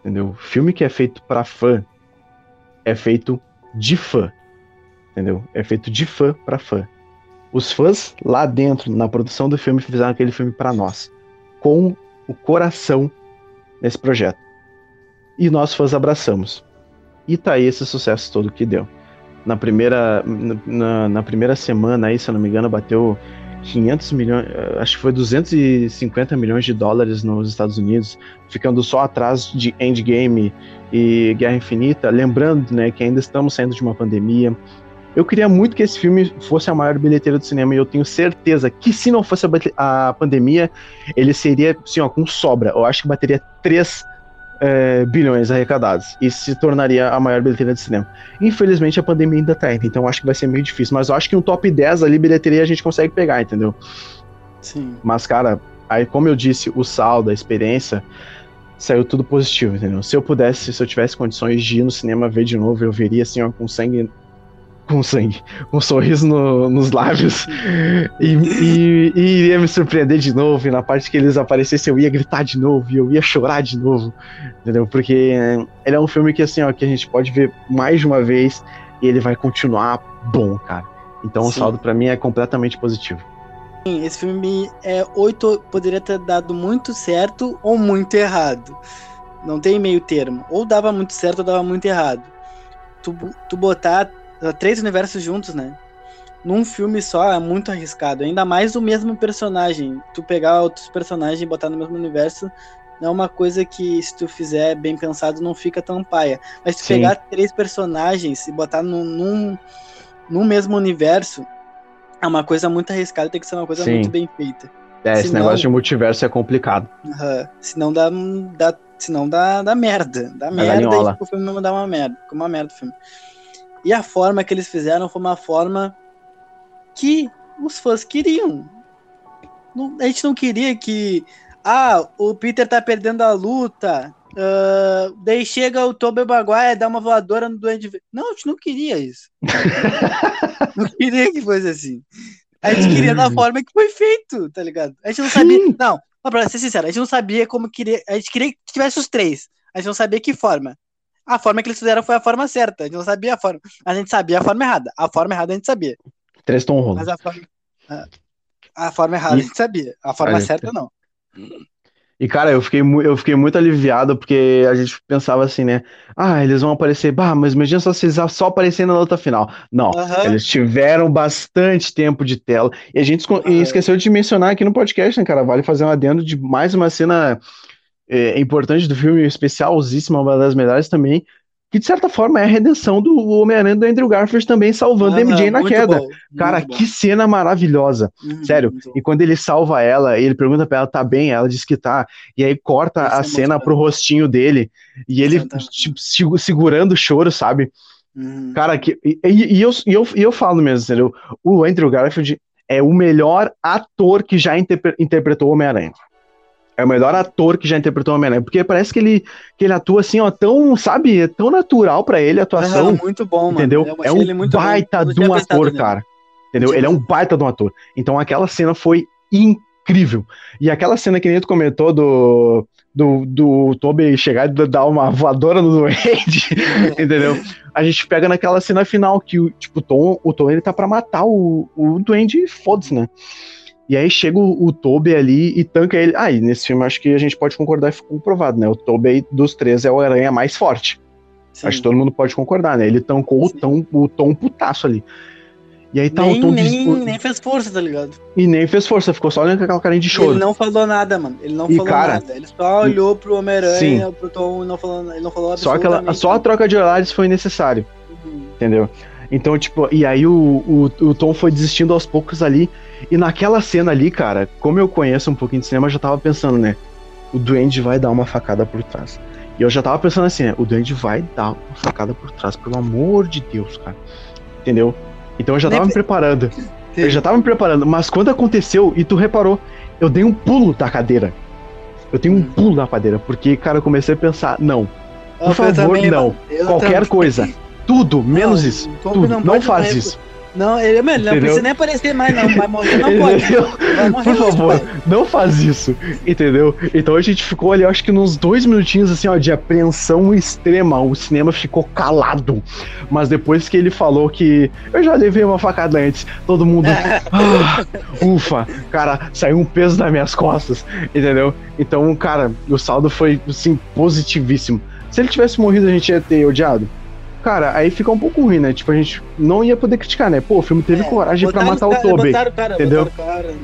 D: Entendeu? Filme que é feito para fã é feito de fã. Entendeu? É feito de fã para fã. Os fãs lá dentro, na produção do filme, fizeram aquele filme para nós. Com o coração nesse projeto. E nós fãs abraçamos. E tá aí esse sucesso todo que deu. Na primeira, na, na primeira semana aí, se eu não me engano, bateu 500 milhões, eh, acho que foi 250 milhões de dólares nos Estados Unidos, ficando só atrás de Endgame e Guerra Infinita, lembrando, né, que ainda estamos saindo de uma pandemia. Eu queria muito que esse filme fosse a maior bilheteira do cinema e eu tenho certeza que se não fosse a, a pandemia, ele seria, assim, com sobra. Eu acho que bateria três é, bilhões arrecadados e se tornaria a maior bilheteria de cinema. Infelizmente a pandemia ainda tá, então acho que vai ser meio difícil, mas eu acho que um top 10 ali, bilheteria, a gente consegue pegar, entendeu?
C: Sim.
D: Mas, cara, aí como eu disse, o saldo, a experiência, saiu tudo positivo, entendeu? Se eu pudesse, se eu tivesse condições de ir no cinema ver de novo, eu veria assim, ó, com sangue com sangue, um sorriso no, nos lábios e, e, e, iria me surpreender de novo. E na parte que eles aparecessem, eu ia gritar de novo e eu ia chorar de novo, entendeu? Porque ele é um filme que, assim, ó, que a gente pode ver mais de uma vez e ele vai continuar bom, cara. Então Sim. o saldo para mim é completamente positivo.
C: Esse filme é oito poderia ter dado muito certo ou muito errado. Não tem meio termo. Ou dava muito certo ou dava muito errado. Tu, tu botar três universos juntos, né? Num filme só é muito arriscado. Ainda mais o mesmo personagem. Tu pegar outros personagens e botar no mesmo universo não é uma coisa que, se tu fizer bem pensado, não fica tão paia. Mas se tu
D: Sim.
C: pegar três personagens e botar num, num, num mesmo universo, é uma coisa muito arriscada, tem que ser uma coisa
D: Sim.
C: muito bem feita.
D: É, esse
C: Senão-
D: negócio de multiverso é complicado.
C: Aham. Senão dá, dá, senão dá, dá merda. Dá merda e tipo, o filme vai dar uma merda. Ficou uma merda o filme. E a forma que eles fizeram foi uma forma que os fãs queriam. Não- a gente não queria que. Ah, o Peter tá perdendo a luta. ah, daí chega o Tobey Maguire dá uma voadora no Duende Verde. Não, a gente não queria isso. [LAUGHS] não queria que fosse assim. A gente queria da forma que foi feito, tá ligado? A gente não sabia.
D: Sim.
C: Não, pra ser sincero, a gente não sabia como queria. A gente queria que tivesse os três. A gente não sabia que forma. A forma que eles fizeram foi a forma certa. A gente não sabia a forma. A gente sabia a forma errada. A forma errada a gente sabia.
D: Três tom rolo.
C: Mas a forma. a- A forma errada a gente sabia. A forma
D: A gente-
C: certa não.
D: E, cara, eu fiquei, eu fiquei muito aliviado porque a gente pensava assim, né? Ah, eles vão aparecer. Bah, mas imagina só se eles só aparecerem na luta final. Não.
C: Aham.
D: Eles tiveram bastante tempo de tela. E a gente e esqueceu de mencionar aqui no podcast, né, cara? Vale fazer um adendo de mais uma cena é, importante do filme, especialzíssima, uma das melhores também. Que, de certa forma, é a redenção do Homem-Aranha do Andrew Garfield também salvando a
C: Aham,
D: MJ na queda.
C: bom,
D: Cara,
C: muito bom.
D: que cena maravilhosa.
C: Uhum,
D: Sério. E quando ele salva ela, ele pergunta pra ela, tá bem? Ela diz que tá. E aí corta
C: é
D: a
C: muito
D: cena
C: bom.
D: pro rostinho dele. E ele, tipo, segu- segurando o choro, sabe?
C: Uhum.
D: Cara, que, e, e- e eu, e, eu, e eu falo mesmo, entendeu? O Andrew Garfield é o melhor ator que já interpre- interpretou o Homem-Aranha. É o melhor ator que já interpretou o Homem-Aranha. Porque parece que ele, que ele atua assim, ó, tão, sabe, é tão natural pra ele a atuação.
C: Aham, muito bom, mano.
D: entendeu?
C: Eu
D: É um
C: bom.
D: baita de um ator,
C: nele.
D: cara. Entendeu? Ele é um baita de um ator. Então aquela cena foi incrível. E aquela cena que nem tu comentou do, do, do Toby chegar e dar uma voadora no [LAUGHS] Duende, entendeu? A gente pega naquela cena final que o, tipo, o Tom, o Tom ele tá pra matar o, o Duende foda-se, né? E aí chega o, o Toby ali e tanca ele. Ah, e nesse filme acho que a gente pode concordar e ficou comprovado, né? O Toby dos três é o aranha mais forte.
C: Sim.
D: Acho que todo mundo pode concordar, né? Ele tancou o tom, o tom putaço ali. E aí tá
C: nem,
D: o tom
C: nem, nem fez força, tá ligado?
D: E nem fez força, ficou só olhando com aquela carinha de choro.
C: Ele não falou nada, mano. Ele não
D: E,
C: falou
D: cara,
C: nada. Ele só olhou pro Homem-Aranha, pro Tom e não falou, ele não falou
D: Só, aquela, só a troca de olhares foi necessário,
C: Uhum.
D: entendeu? Então, tipo, e aí o, o, o Tom foi desistindo aos poucos ali. E naquela cena ali, cara, como eu conheço um pouquinho de cinema, eu já tava pensando, né? O Duende vai dar uma facada por trás. E eu já tava pensando assim, né? O Duende vai dar uma facada por trás, pelo amor de Deus, cara. Entendeu? Então eu já tava me
C: pre-
D: preparando. Eu já tava me preparando, mas quando aconteceu, e tu reparou, eu dei um pulo da cadeira. Eu tenho um
C: Hum.
D: pulo da cadeira, porque, cara, eu comecei a pensar, não,
C: Eu
D: por favor,
C: também,
D: não.
C: Eu
D: qualquer
C: também.
D: coisa, [LAUGHS] tudo, menos
C: Não,
D: isso, tudo,
C: não
D: não, faz isso.
C: Não, ele, mano, não precisa nem aparecer mais, não. Vai morrer, não pode.
D: Por favor, não faz isso, entendeu? Então a gente ficou ali, acho que nos dois minutinhos assim, ó, de apreensão extrema. O cinema ficou calado. Mas depois que ele falou que eu já levei uma facada antes, todo mundo, [LAUGHS] ah, ufa, cara, saiu um peso das minhas costas, entendeu? Então, cara, o saldo foi assim positivíssimo. Se ele tivesse morrido, a gente ia ter odiado. Cara, aí fica um pouco ruim, né? Tipo, a gente não ia poder criticar, né? Pô, o filme teve
C: É,
D: coragem pra matar o Toby,
C: botaram o cara,
D: entendeu?
C: botaram o cara,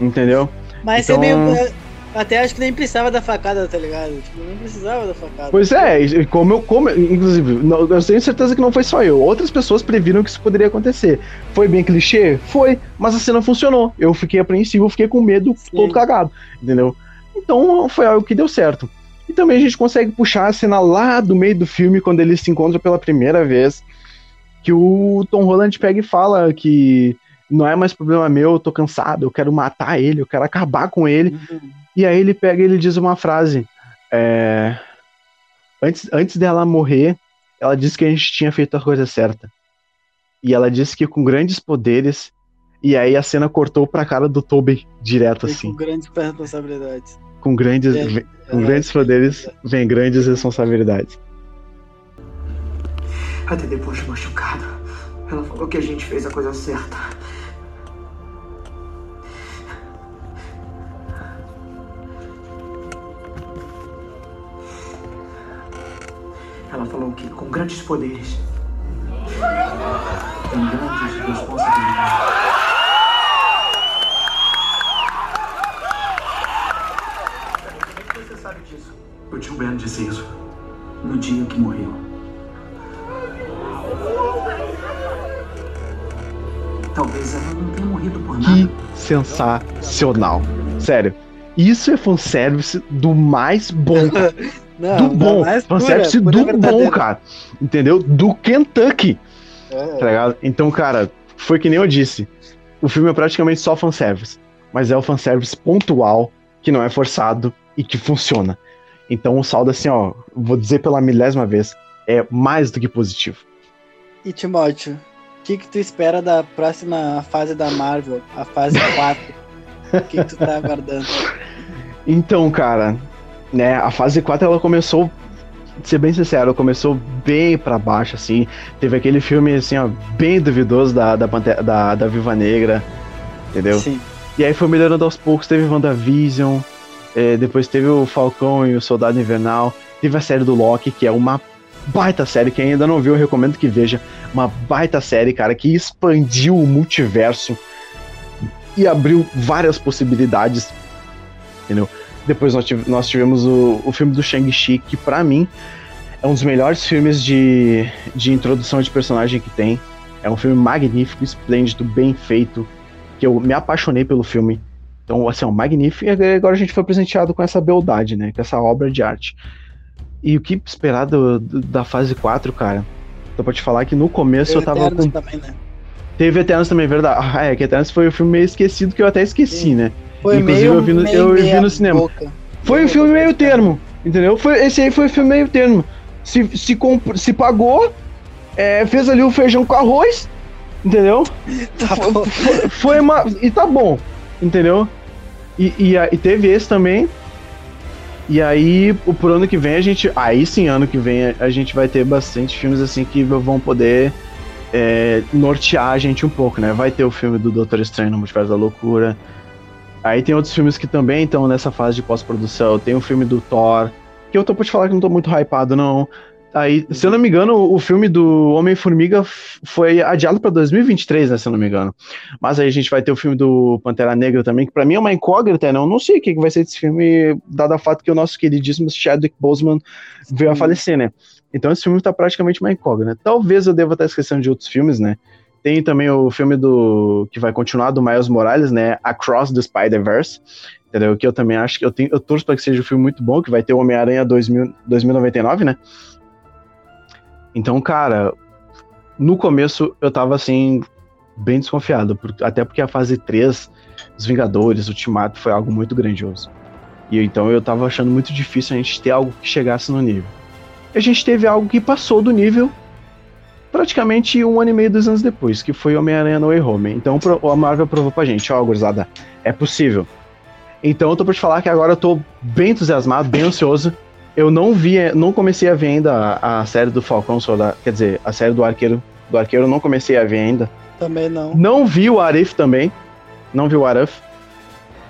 D: entendeu?
C: Mas
D: Então-
C: é meio. é, Até acho que nem precisava da facada, tá ligado? Tipo, nem precisava da facada.
D: Pois é, como eu, como, inclusive, não- eu tenho certeza que não foi só eu. Outras pessoas previram que isso poderia acontecer. Foi bem clichê? Foi, mas a cena funcionou. Eu fiquei apreensivo, eu fiquei com medo,
C: Sim.
D: todo cagado, entendeu? Então foi algo que deu certo. E também a gente consegue puxar a cena lá do meio do filme, quando eles se encontram pela primeira vez, que o Tom Holland pega e fala que não é mais problema meu, eu tô cansado, eu quero matar ele, eu quero acabar com ele.
C: Uhum.
D: E aí ele pega e ele diz uma frase. é, Antes, antes dela morrer, ela disse que a gente tinha feito a coisa certa. E ela disse que com grandes poderes. E aí a cena cortou pra cara do Tobey direto
C: Foi
D: assim.
C: Com grandes responsabilidades.
D: Com grandes,
C: É,
D: com
C: é,
D: grandes poderes vem grandes responsabilidades.
B: Até depois de machucado, ela falou que a gente fez a coisa certa. Ela falou que com grandes poderes tem grandes responsabilidades.
D: Sensacional. Sério. Isso é fanservice do mais bom, [LAUGHS] cara.
C: Não,
D: do bom.
C: mais
D: fanservice
C: pura,
D: do bom, cara. Entendeu? Do Kentucky.
C: É.
D: Tá ligado? Então, cara, foi que nem eu disse. O filme é praticamente só fanservice. Mas é o fanservice pontual, que não é forçado e que funciona. Então o saldo, assim, ó, vou dizer pela milésima vez, é mais do que positivo.
C: E Timóteo, que, que tu espera da próxima fase da Marvel, a fase [LAUGHS] 4? O que, que tu tá aguardando?
D: Então, cara, né, a fase 4 ela começou, ser bem sincero, começou bem pra baixo, assim. Teve aquele filme, assim, ó, bem duvidoso da, da, da, da Viva Negra, entendeu?
C: Sim.
D: E aí foi melhorando aos poucos, teve WandaVision, eh, depois teve o Falcão e o Soldado Invernal, teve a série do Loki, que é uma baita série, quem ainda não viu, eu recomendo que veja. Uma baita série, cara, que expandiu o multiverso e abriu várias possibilidades, entendeu? Depois nós, tive- nós tivemos o, o filme do Shang-Chi, que pra mim é um dos melhores filmes de, de introdução de personagem que tem. É um filme magnífico, esplêndido, bem feito, que eu me apaixonei pelo filme. Então, assim, é um magnífico. E agora a gente foi presenteado com essa beldade, né? Com essa obra de arte. E o que esperar do- do- da fase 4, cara? Então, pra te falar que no começo eu tava
C: Eternos
D: com.
C: também, né?
D: Teve Eternos também, verdade. Ah, é, que Eternos foi o filme meio esquecido que eu até esqueci,
C: Sim.
D: né?
C: Foi
D: Inclusive,
C: meio,
D: eu vi no-
C: meio
D: eu vi no cinema.
C: boca.
D: Foi o filme meio termo, entendeu? Foi, esse aí foi o filme meio termo. Se, se, comp- se pagou, é, fez ali o feijão com arroz, entendeu? [LAUGHS]
C: Tá bom.
D: Foi, foi uma. E tá bom, entendeu? E, e, e teve esse também. E aí, pro ano que vem, a gente. Aí sim, ano que vem, a, a gente vai ter bastante filmes assim que vão poder é, nortear a gente um pouco, né? Vai ter o filme do Doutor Estranho no Multiverso da Loucura. Aí tem outros filmes que também estão nessa fase de pós-produção. Tem o filme do Thor, que eu tô pra te falar que não tô muito hypado, não. Aí, se eu não me engano, o filme do Homem-Formiga foi adiado pra 2023, né? Se eu não me engano. Mas aí a gente vai ter o filme do Pantera Negra também, que pra mim é uma incógnita, né? Eu não sei o que vai ser desse filme, dado a fato que o nosso queridíssimo Chadwick Boseman veio a falecer, né? Então esse filme tá praticamente uma incógnita. Talvez eu deva estar esquecendo de outros filmes, né? Tem também o filme do que vai continuar do Miles Morales, né? Across the Spider-Verse, entendeu? Que eu também acho que eu tenho, eu torço para que seja um filme muito bom, que vai ter o Homem-Aranha 2000 2099, né? Então, cara, no começo eu tava assim bem desconfiado, até porque a fase 3 dos Vingadores, Ultimato foi algo muito grandioso. E então eu tava achando muito difícil a gente ter algo que chegasse no nível. E a gente teve algo que passou do nível praticamente um ano e meio, dois anos depois, que foi Homem-Aranha No Way Home. Então a Marvel provou pra gente, ó, gurizada, é possível. Então eu tô pra te falar que agora eu tô bem entusiasmado, bem ansioso. Eu não vi, não comecei a ver ainda a, a série do Falcão Soldado, quer dizer, a série do Arqueiro, do Arqueiro eu não comecei a ver ainda.
C: Também não.
D: Não vi o Arif também, não vi o Arif.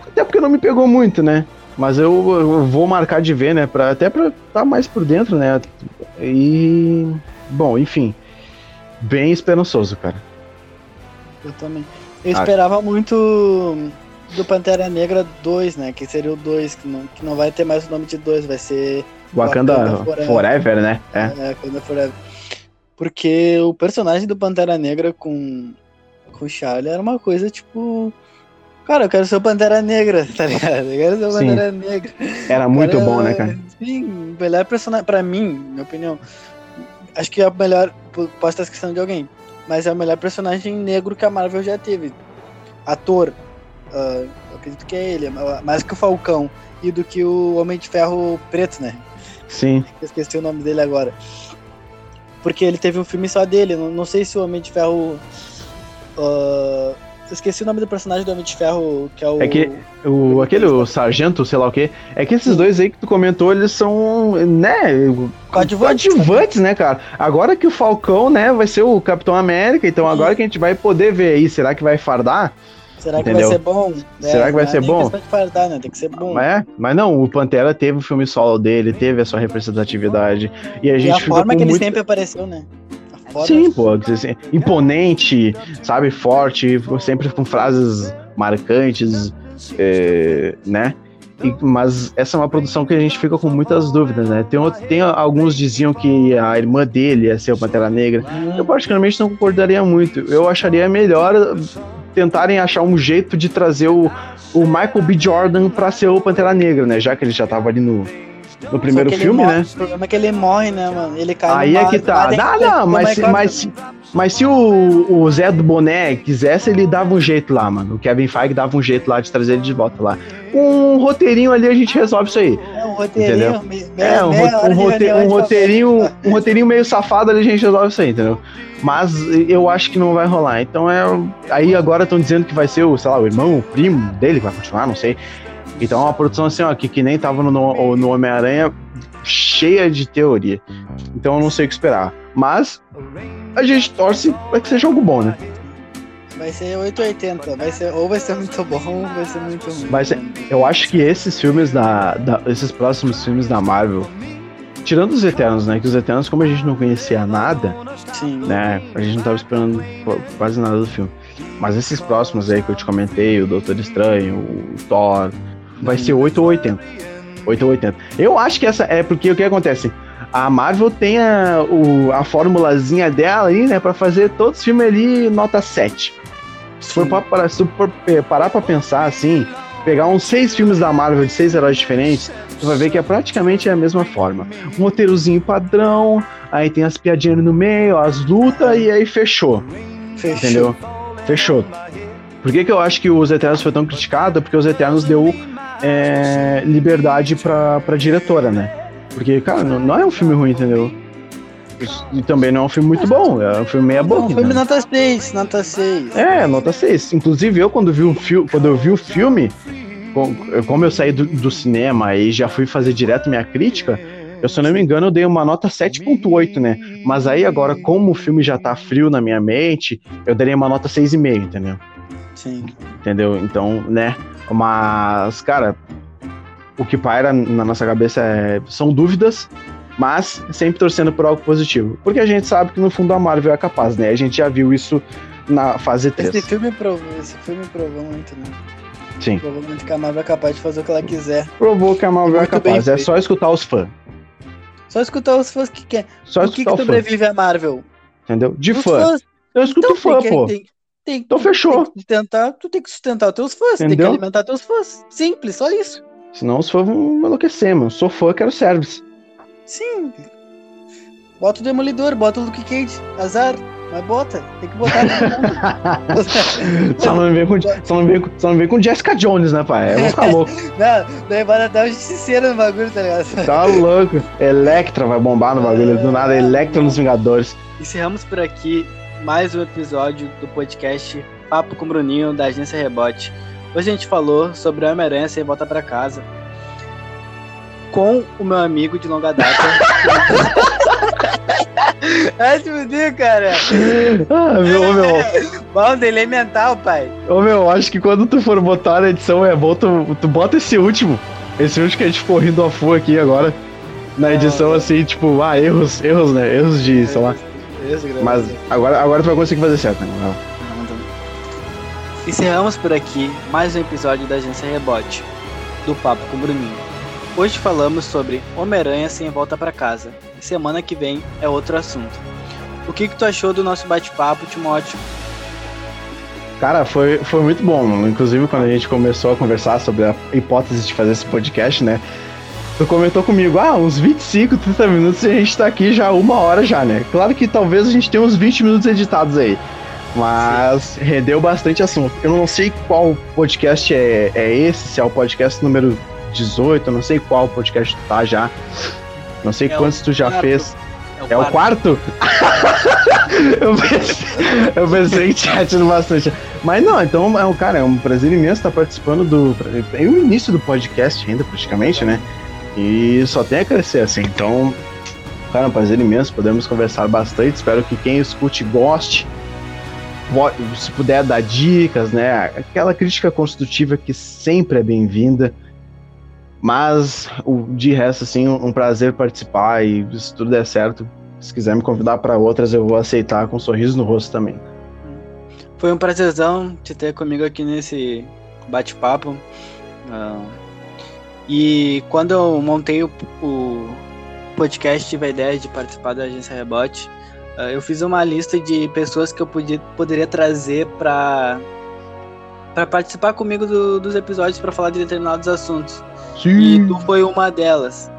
D: Até porque não me pegou muito, né? Mas eu, eu vou marcar de ver, né? Pra, até pra estar mais por dentro, né? E. Bom, enfim. Bem esperançoso, cara.
C: Eu também. Eu
D: Ah.
C: esperava muito do Pantera Negra 2, né? Que seria o 2, que não, que não vai ter mais o nome de 2, vai ser
D: Wakanda,
C: Wakanda Forever.
D: Forever, né? É.
C: é, Wakanda Forever. Porque o personagem do Pantera Negra com, com o Charlie era uma coisa tipo. Cara, eu quero ser o Pantera Negra, [LAUGHS] tá ligado? Eu quero ser o
D: Sim.
C: Pantera Negra.
D: Era muito bom, né, cara?
C: Sim, o melhor personagem, pra mim, minha opinião, acho que é o melhor, po- posso estar esquecendo de alguém, mas é o melhor personagem negro que a Marvel já teve. Ator, eu acredito que é ele, ah, mais que o Falcão e do que o Homem de Ferro Preto, né?
D: Sim.
C: Eu esqueci o nome dele agora. Porque ele teve um filme só dele, não, não sei se o Homem de Ferro. eu esqueci o nome do personagem do Homem de Ferro, que é o.
D: É que o, aquele o sargento, sei lá o quê, é que esses
C: Sim.
D: dois aí que tu comentou, eles são, né,
C: Coadjuvantes.
D: coadjuvantes, né, cara? Agora que o Falcão, né, vai ser o Capitão América, então agora que a gente vai poder ver aí, será que vai fardar?
C: Será que
D: Entendeu?
C: vai ser bom?
D: Será que vai
C: é
D: ser bom?
C: né? Tem que ser bom.
D: É, mas não, o Pantera teve o filme solo dele, teve a sua representatividade, e a
C: E
D: gente
C: a
D: fica
C: forma que ele
D: muito...
C: sempre apareceu, né? A.
D: Sim, pô, assim, imponente, sabe, forte, sempre com frases marcantes, é, né? E, mas essa é uma produção que a gente fica com muitas dúvidas, né? Tem, tem alguns diziam que a irmã dele ia ser o Pantera Negra. Eu particularmente não concordaria muito. Eu acharia melhor tentarem achar um jeito de trazer o, o Michael B. Jordan pra ser o Pantera Negra, né? Já que ele já tava ali no, no primeiro filme,
C: morre,
D: né?
C: O problema é que ele morre, né, mano? Ele cai
D: Aí é que tá. Não, não, mas, mas, mas se o, o Zé do Boné quisesse, ele dava um jeito lá, mano. O Kevin Feige dava um jeito lá de trazer ele de volta lá. Um roteirinho ali a gente resolve isso aí.
C: É um roteirinho.
D: Entendeu?
C: me-
D: É, um, ro- um rote- um roteirinho, um roteirinho meio safado ali a gente resolve isso aí, entendeu? Mas eu acho que não vai rolar. Então é. Aí agora estão dizendo que vai ser o, sei lá, o irmão, o primo dele que vai continuar, não sei. Então é uma produção assim, ó, que, que nem tava no, no, Homem-Aranha, cheia de teoria. Então eu não sei o que esperar. Mas a gente torce pra que seja algo bom, né?
C: Vai ser 880. Vai ser, ou vai ser muito bom, ou vai ser muito ruim.
D: Vai ser- Eu acho que esses filmes da, da- esses próximos filmes da Marvel, tirando os Eternos, né? Que os Eternos, como a gente não conhecia nada,
C: Sim.
D: né? A gente não tava esperando qu- quase nada do filme. Mas esses próximos aí que eu te comentei, o Doutor Estranho, o Thor, vai ser 8 ou 80. 8 ou 80. Eu acho que essa é porque o que acontece? A Marvel tem a, o, a formulazinha dela aí, né, pra fazer todos os filmes ali nota 7. Se for pra, para, se for eh, parar pra pensar assim, pegar uns seis filmes da Marvel de seis heróis diferentes, tu vai ver que é praticamente a mesma forma. Um roteirozinho padrão, aí tem as piadinhas no meio, as lutas, e aí fechou.
C: Fechou.
D: Entendeu? Fechou. Por que, que eu acho que os Eternos foi tão criticado? Porque os Eternos deu é, liberdade pra, pra diretora, né? Porque, cara, não, não é um filme ruim, entendeu? E também não é um filme muito bom, é um filme meia boca.
C: filme
D: né?
C: nota 6, nota 6.
D: É, nota 6. Inclusive, eu quando vi o filme, quando eu vi o filme, com- como eu saí do, do cinema e já fui fazer direto minha crítica, eu, se eu não me engano, eu dei uma nota 7.8, né? Mas aí agora, como o filme já tá frio na minha mente, eu daria uma nota 6,5, entendeu?
C: Sim.
D: Entendeu? Então, né? Mas, cara, o que paira na nossa cabeça é, são dúvidas, mas sempre torcendo por algo positivo. Porque a gente sabe que no fundo a Marvel é capaz, né? A gente já viu isso na fase 3.
C: Esse filme provou, esse filme provou muito, né?
D: Sim.
C: Provou muito que a Marvel é capaz de fazer o que ela quiser.
D: Provou que a Marvel é
C: Muito
D: capaz. É só escutar os fãs.
C: Só escutar os fãs que quer.
D: Só
C: o que, que sobrevive a Marvel?
D: Entendeu? De
C: Os
D: fã.
C: fãs.
D: Eu escuto
C: Então,
D: fã, pô.
C: Tem, tem,
D: Então fechou.
C: Tem que sustentar, tu tem que sustentar os teus fãs, tem
D: Entendeu?
C: que alimentar teus fãs. Simples, só isso.
D: Senão os fãs vão enlouquecer, mano. Sou fã, quero service.
C: Sim. Bota o Demolidor, bota o Luke Cage. Azar, mas bota. Tem que botar. [LAUGHS]
D: Só não vem com, só não vem com, só não vem com Jessica Jones, né, pai? Eu vou ficar [LAUGHS] louco.
C: Não, daí bora dar um justiceiro no bagulho, tá ligado?
D: Tá louco. Electra vai bombar no bagulho. Do nada, Electra nos Vingadores.
C: Encerramos por aqui mais um episódio do podcast Papo com o Bruninho, da Agência Rebote. Hoje a gente falou sobre Homem-Aranha sem volta pra casa. Com o meu amigo de longa data. [LAUGHS] Ai, fuder, cara.
D: Ah, meu, meu.
C: Bom, delay mental, pai.
D: Ô, meu, acho que quando tu for botar na edição é bom tu, tu bota esse último. Esse último que a gente ficou rindo a full aqui agora. Na edição, assim, tipo, ah, erros, erros, né? Erros de, sei lá. Mas agora, agora tu vai conseguir fazer certo, né?
C: Não, não. Encerramos por aqui mais um episódio da Agência Rebote, do Papo com o Bruninho. Hoje falamos sobre Homem-Aranha sem volta pra casa. Semana que vem é outro assunto. O que, que tu achou do nosso bate-papo, Timóteo?
D: Cara, foi, foi muito bom. mano. Inclusive, quando a gente começou a conversar sobre a hipótese de fazer esse podcast, né? Tu comentou comigo, ah, uns 25, 30 minutos e a gente tá aqui já uma hora já, né? Claro que talvez a gente tenha uns 20 minutos editados aí. Mas rendeu bastante assunto. Eu não sei qual podcast é, é esse, se é o podcast número 18, eu não sei qual podcast tu tá já. Não sei
C: É
D: quantos tu já
C: quarto.
D: fez. É o quarto? [LAUGHS] eu, pensei, eu pensei que tinha tido bastante. Mas não, então é um cara, é um prazer imenso estar participando do. É o início do podcast ainda, praticamente, né? E só tem a crescer, assim. Então, cara, é um prazer imenso. Podemos conversar bastante. Espero que quem escute goste. Se puder dar dicas, né? Aquela crítica construtiva que sempre é bem-vinda. Mas, o, de resto, assim, um prazer participar e se tudo der certo, Se quiser me convidar para outras, eu vou aceitar com um sorriso no rosto também.
C: Foi um prazerzão te ter comigo aqui nesse bate-papo. Uh, e quando eu montei o, o, podcast, tive a ideia de participar da agência Rebote. Uh, eu fiz uma lista de pessoas que eu podia, poderia trazer para para participar comigo do, dos episódios para falar de determinados assuntos. Sim. E tu foi uma delas.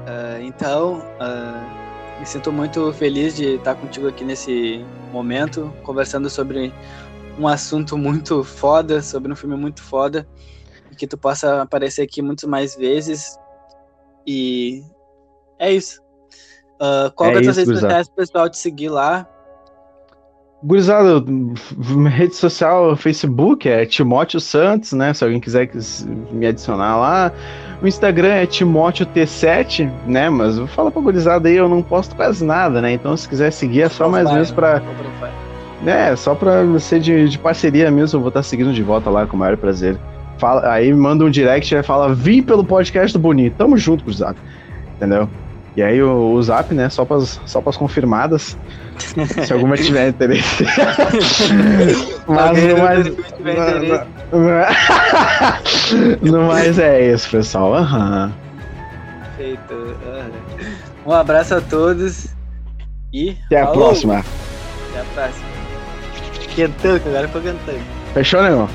C: Uh, então, uh, me sinto muito feliz de estar contigo aqui nesse momento, conversando sobre um assunto muito foda, sobre um filme muito foda, que tu possa aparecer aqui muitas mais vezes. E é isso. Uh, qual é, é redes sociais pro pessoal te seguir lá?
D: Gurizada, rede social, Facebook é Timóteo Santos, né? Se alguém quiser me adicionar lá. O Instagram é Timóteo T7, né? Mas fala pra gurizada aí, eu não posto quase nada, né? Então se quiser seguir é só mais vezes pra. É, só pra ser de, de parceria mesmo, eu vou estar seguindo de volta lá com o maior prazer. Fala, aí manda um direct e fala, vim pelo podcast do Bonito. Tamo junto, gurizada. Entendeu? E aí o, o zap, né? Só pras, só pras confirmadas. [LAUGHS] se alguma tiver interesse. [LAUGHS] Mas no mais. No, [LAUGHS] no, mais é isso, pessoal. Uhum.
C: Perfeito. Um abraço a todos e.
D: Até falou. a próxima.
C: Até a próxima. Quentão, agora foi cantando.
D: Fechou, negão?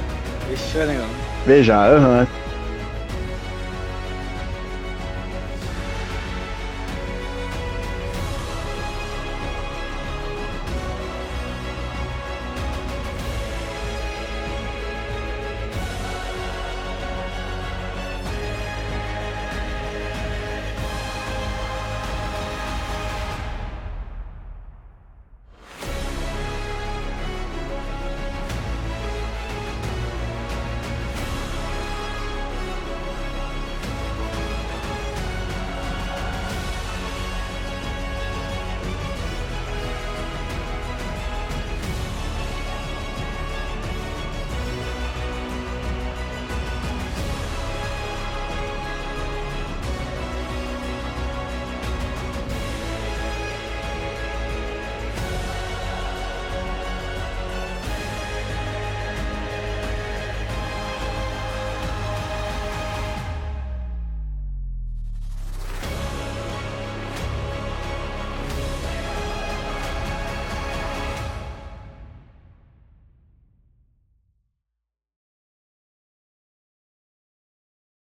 C: Fechou, negão.
D: Beijar, aham.